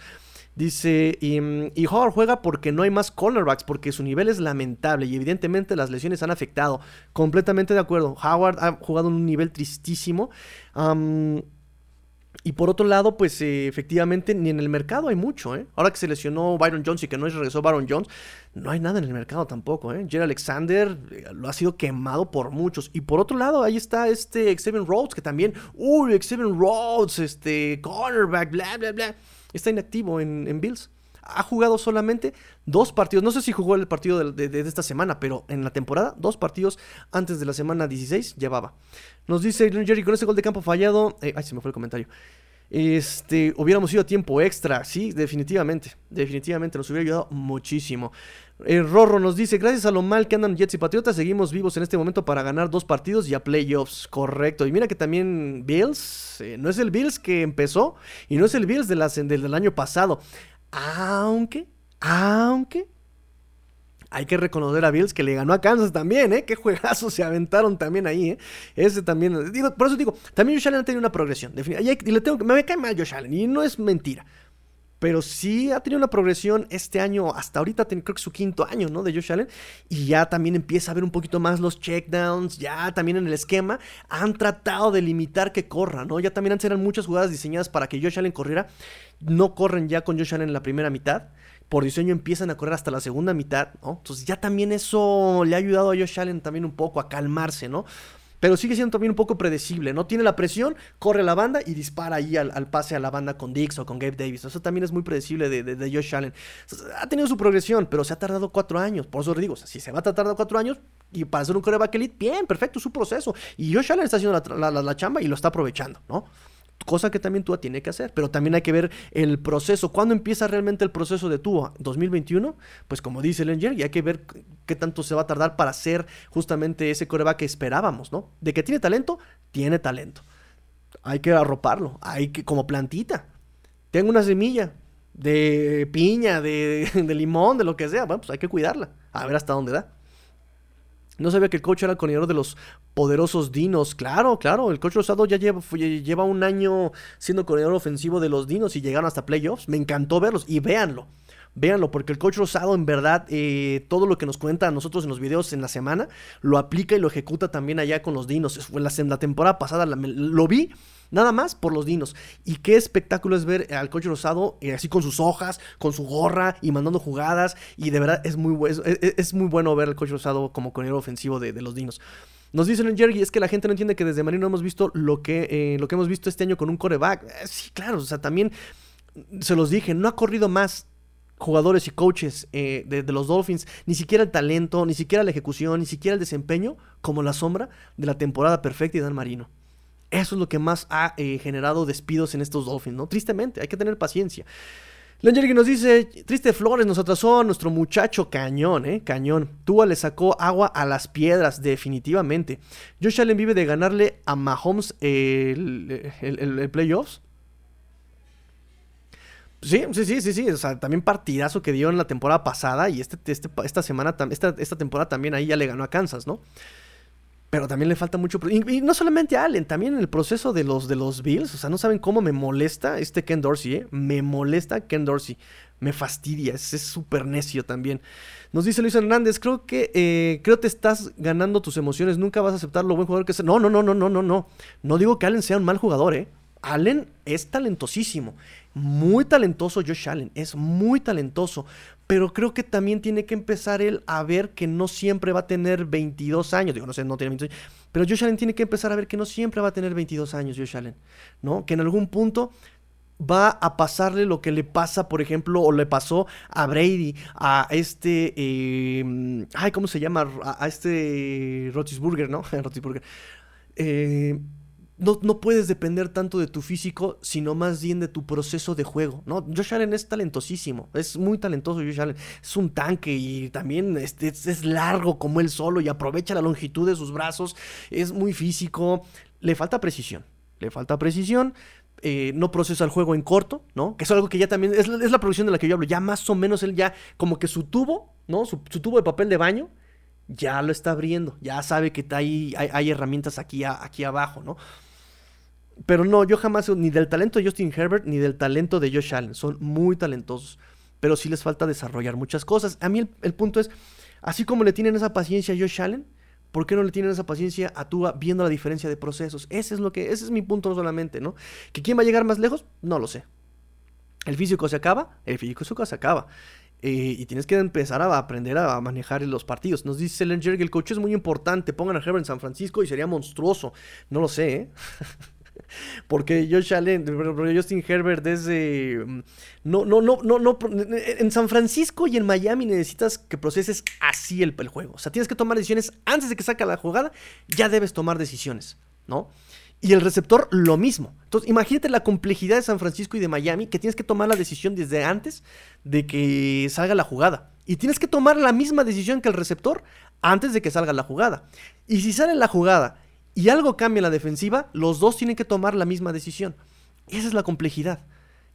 Dice, y, y, Howard juega porque no hay más cornerbacks, porque su nivel es lamentable y evidentemente las lesiones han afectado. Completamente de acuerdo. Howard ha jugado en un nivel tristísimo. y por otro lado, pues eh, efectivamente ni en el mercado hay mucho. ¿eh? Ahora que se lesionó Byron Jones y que no regresó Byron Jones, no hay nada en el mercado tampoco. ¿eh? Jerry Alexander eh, lo ha sido quemado por muchos. Y por otro lado, ahí está este Xavier Rhodes, que también, uy, Xavier Rhodes, este cornerback, bla, bla, bla está inactivo en, Bills. Ha jugado solamente dos partidos. No sé si jugó el partido de, esta semana, pero en la temporada, dos partidos antes de la semana 16 llevaba. Nos dice Jerry, con ese gol de campo fallado. Eh, ay, se me fue el comentario. Este, hubiéramos ido a tiempo extra, sí, definitivamente, definitivamente nos hubiera ayudado muchísimo. Eh, Rorro nos dice, gracias a lo mal que andan Jets y Patriotas, seguimos vivos en este momento para ganar dos partidos y a playoffs, correcto. Y mira que también Bills, eh, no es el Bills que empezó y no es el Bills de del año pasado, aunque, aunque hay que reconocer a Bills que le ganó a Kansas también, ¿eh? Qué juegazos se aventaron también ahí, ¿eh? Ese también. Digo, por eso digo, también Josh Allen ha tenido una progresión. Y le tengo, me cae mal Josh Allen, y no es mentira. Pero sí ha tenido una progresión este año, hasta ahorita creo que su quinto año, ¿no? De Josh Allen. Y ya también empieza a ver un poquito más los checkdowns, ya también en el esquema. Han tratado de limitar que corra, ¿no? Ya también antes eran muchas jugadas diseñadas para que Josh Allen corriera. No corren ya con Josh Allen en la primera mitad por diseño empiezan a correr hasta la segunda mitad, ¿no? Entonces ya también eso le ha ayudado a Josh Allen también un poco a calmarse, ¿no? Pero sigue siendo también un poco predecible, ¿no? Tiene la presión, corre a la banda y dispara ahí al, pase a la banda con Dix o con Gabe Davis. Eso también es muy predecible de, Josh Allen. ha tenido su progresión, pero se ha tardado cuatro años. Por eso le digo, si se va a tardar cuatro años y para ser un coreback elite, bien, perfecto, su proceso. Y Josh Allen está haciendo la chamba y lo está aprovechando, ¿no? Cosa que también Tua tiene que hacer, pero también hay que ver el proceso. ¿Cuándo empieza realmente el proceso de Tua? ¿2021? Pues como dice el y hay que ver qué tanto se va a tardar para ser justamente ese coreback que esperábamos, ¿no? De que tiene talento, tiene talento. Hay que arroparlo, hay que, como plantita. Tengo una semilla de piña, de, [LAUGHS] de limón, de lo que sea, bueno, pues hay que cuidarla, a ver hasta dónde da. No sabía que el coach era el coordinador de los poderosos Dinos. Claro, claro, el coach Rosado ya lleva, lleva un año siendo coordinador ofensivo de los Dinos y llegaron hasta playoffs. Me encantó verlos y véanlo. Véanlo, porque el coach Rosado en verdad eh, todo lo que nos cuenta a nosotros en los videos en la semana lo aplica y lo ejecuta también allá con los Dinos. En la, la temporada pasada lo vi Nada más por los dinos. Y qué espectáculo es ver al coche rosado eh, así con sus hojas, con su gorra y mandando jugadas. Y de verdad es muy, es, es muy bueno ver al coche rosado como coronel ofensivo de, los dinos. Nos dicen en Jerry, es que la gente no entiende que desde Marino hemos visto lo que, eh, lo que hemos visto este año con un coreback. Eh, sí, claro, o sea, también se los dije, no ha corrido más jugadores y coaches de, de, los Dolphins, ni siquiera el talento, ni siquiera la ejecución, ni siquiera el desempeño, como la sombra de la temporada perfecta y Dan Marino. Eso es lo que más ha eh, generado despidos en estos Dolphins, ¿no? Tristemente, hay que tener paciencia. que nos dice, Triste Flores nos atrasó a nuestro muchacho cañón, ¿eh? Cañón. Tua le sacó agua a las piedras, definitivamente. Josh Allen vive de ganarle a Mahomes el, el, playoffs. Sí, sí, sí, sí, sí. O sea, también partidazo que dio en la temporada pasada y este, este esta semana, esta, esta temporada también ahí ya le ganó a Kansas, ¿no? Pero también le falta mucho. Y, no solamente a Allen, también en el proceso de los, de los Bills. O sea, no saben cómo me molesta este Ken Dorsey, ¿eh? Me molesta Ken Dorsey. Me fastidia. Es súper necio también. Nos dice Luis Hernández, creo que eh, creo te estás ganando tus emociones. Nunca vas a aceptar lo buen jugador que es. No, no, no, no, no, no, no. No digo que Allen sea un mal jugador, ¿eh? Allen es talentosísimo. Muy talentoso Josh Allen. Es muy talentoso pero creo que también tiene que empezar él a ver que no siempre va a tener 22 años. Digo, no sé, no tiene 22 años. Pero Josh Allen tiene que empezar a ver que no siempre va a tener 22 años, Josh Allen. ¿No? Que en algún punto va a pasarle lo que le pasa, por ejemplo, o le pasó a Brady, a este, em, ay, ¿cómo se llama? A, este Rotisburger, ¿no? [LAUGHS] Rotisburger. Eh, no, no, puedes depender tanto de tu físico, sino más bien de tu proceso de juego, ¿no? Josh Allen es talentosísimo, es muy talentoso Josh Allen, es un tanque y también es, es, largo como él solo y aprovecha la longitud de sus brazos, es muy físico, le falta precisión, le falta precisión, eh, no procesa el juego en corto, ¿no? Que es algo que ya también, es, la producción de la que yo hablo, ya más o menos él ya, como que su tubo, ¿no? Su, tubo de papel de baño, ya lo está abriendo, ya sabe que hay, hay herramientas aquí, aquí abajo, ¿no? Pero no, yo jamás, ni del talento de Justin Herbert, ni del talento de Josh Allen, son muy talentosos, pero sí les falta desarrollar muchas cosas. A mí el, punto es, así como le tienen esa paciencia a Josh Allen, ¿por qué no le tienen esa paciencia a Tua viendo la diferencia de procesos? Ese es lo que, ese es mi punto solamente, ¿no? ¿Que quién va a llegar más lejos? No lo sé. ¿El físico se acaba? El físico se acaba. Eh, y tienes que empezar a aprender a manejar los partidos. Nos dice Selinger que el coach es muy importante. Pongan a Herbert en San Francisco y sería monstruoso. No lo sé, ¿eh? [LAUGHS] Porque Josh Allen, Justin Herbert desde... Mm, no, no, no, no, no. En San Francisco y en Miami necesitas que proceses así el, juego. O sea, tienes que tomar decisiones antes de que saque la jugada. Ya debes tomar decisiones, ¿no? Y el receptor lo mismo. Entonces, imagínate la complejidad de San Francisco y de Miami, que tienes que tomar la decisión desde antes de que salga la jugada. Y tienes que tomar la misma decisión que el receptor antes de que salga la jugada. Y si sale la jugada y algo cambia en la defensiva, los dos tienen que tomar la misma decisión. Esa es la complejidad.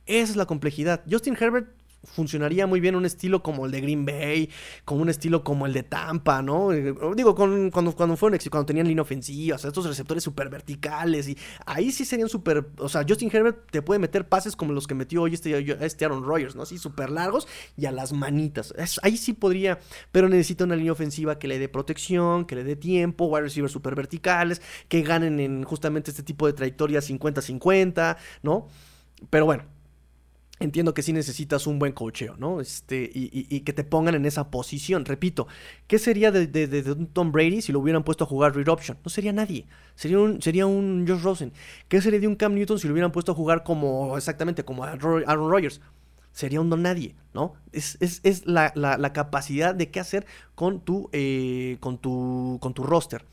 Esa es la complejidad. Justin Herbert funcionaría muy bien un estilo como el de Green Bay, como un estilo como el de Tampa, ¿no? Eh, digo, con, cuando, cuando fueron cuando tenían línea ofensiva, o sea, estos receptores súper verticales y ahí sí serían súper, o sea, Justin Herbert te puede meter pases como los que metió hoy este, este Aaron Rodgers, ¿no? Así súper largos y a las manitas. ahí sí podría, pero necesita una línea ofensiva que le dé protección, que le dé tiempo, wide receivers súper verticales, que ganen en justamente este tipo de trayectoria 50-50, ¿no? Pero bueno, entiendo que sí necesitas un buen cocheo, ¿no? Este, y, que te pongan en esa posición. Repito, ¿qué sería de, un Tom Brady si lo hubieran puesto a jugar read option? No sería nadie. Sería un, sería un Josh Rosen. ¿Qué sería de un Cam Newton si lo hubieran puesto a jugar como, exactamente, como Aaron Rodgers? Sería un don nadie, ¿no? Es, la, capacidad de qué hacer con tu, eh, con tu, con tu roster.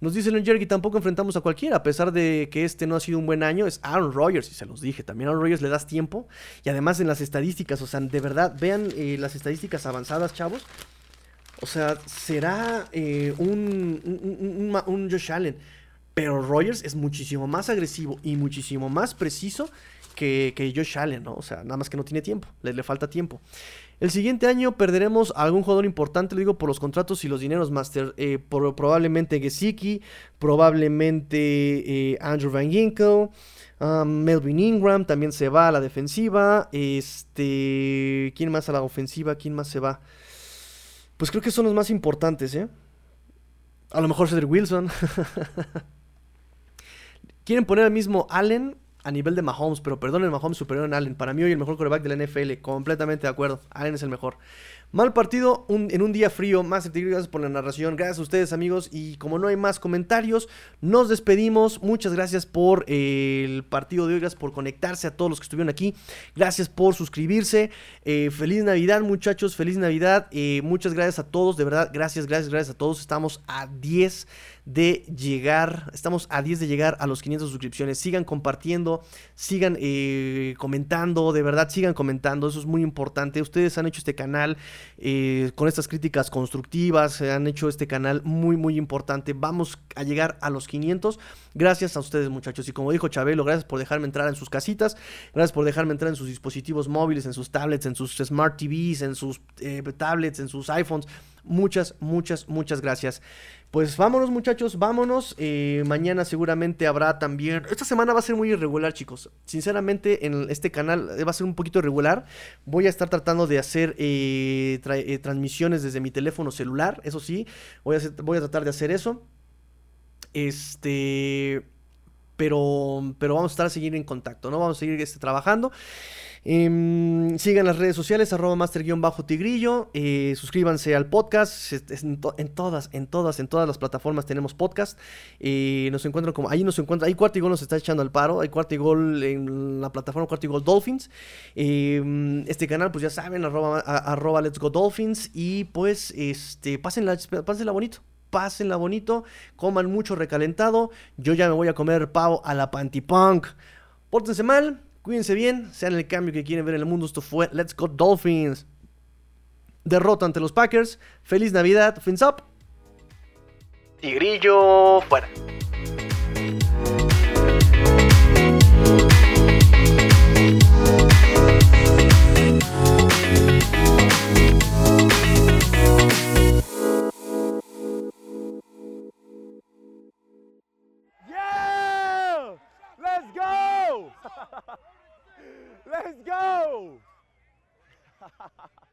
Nos dice el que tampoco enfrentamos a cualquiera, a pesar de que este no ha sido un buen año, es Aaron Rodgers, y se los dije, también a Aaron Rodgers le das tiempo, y además en las estadísticas, o sea, de verdad, vean eh, las estadísticas avanzadas, chavos, o sea, será eh, un, un, un Josh Allen, pero Rodgers es muchísimo más agresivo y muchísimo más preciso que, Josh Allen, ¿no? O sea, nada más que no tiene tiempo, le, le falta tiempo. El siguiente año perderemos a algún jugador importante, lo digo por los contratos y los dineros, Master. Eh, probablemente Gesicki, probablemente eh, Andrew Van Ginkel, um, Melvin Ingram también se va a la defensiva. Este, ¿Quién más a la ofensiva? ¿Quién más se va? Pues creo que son los más importantes, ¿eh? A lo mejor Cedric Wilson. [LAUGHS] Quieren poner al mismo Allen a nivel de Mahomes, pero perdonen, Mahomes superior a Allen. Para mí hoy el mejor quarterback de la NFL, completamente de acuerdo. Allen es el mejor. Mal partido en un día frío. Más gracias por la narración. Gracias a ustedes, amigos. Y como no hay más comentarios, nos despedimos. Muchas gracias por eh, el partido de hoy. Gracias por conectarse a todos los que estuvieron aquí. Gracias por suscribirse. Eh, feliz Navidad, muchachos. Feliz Navidad. Eh, muchas gracias a todos. De verdad, gracias, gracias, gracias a todos. Estamos a 10 de llegar, estamos a 10 de llegar a los 500 suscripciones. Sigan compartiendo, sigan comentando, de verdad, sigan comentando, eso es muy importante. Ustedes han hecho este canal con estas críticas constructivas, han hecho este canal muy, muy importante. Vamos a llegar a los 500 gracias a ustedes muchachos. Y como dijo Chabelo, gracias por dejarme entrar en sus casitas, gracias por dejarme entrar en sus dispositivos móviles, en sus tablets, en sus smart TVs, en sus eh, tablets, en sus iPhones. Muchas, muchas, muchas gracias. Pues vámonos muchachos, vámonos. Eh, mañana seguramente habrá también... Esta semana va a ser muy irregular chicos. Sinceramente en este canal va a ser un poquito irregular. Voy a estar tratando de hacer eh, eh, transmisiones desde mi teléfono celular. Eso sí, voy a, voy a tratar de hacer eso. Este... Pero, pero vamos a estar a seguir en contacto, ¿no? Vamos a seguir este, trabajando. Em, sigan las redes sociales, arroba master-tigrillo. Eh, suscríbanse al podcast. En, todas, en todas, en todas las plataformas tenemos podcast. Eh, nos encuentran como. Ahí nos encuentra. Ahí Cuartigol nos está echando al paro. Hay Cuartigol en la plataforma Cuartigol Dolphins. Em, este canal, pues ya saben, arroba, arroba Let's Go Dolphins. Y pues, este, pásenla, pásenla bonito. pásenla bonito, coman mucho recalentado. Yo ya me voy a comer pavo a la pantipunk. Pórtense mal, cuídense bien, sean el cambio que quieren ver en el mundo. Esto fue Let's Go Dolphins. Derrota ante los Packers. Feliz Navidad, fins up. Tigrillo fuera. Let's go! [LAUGHS]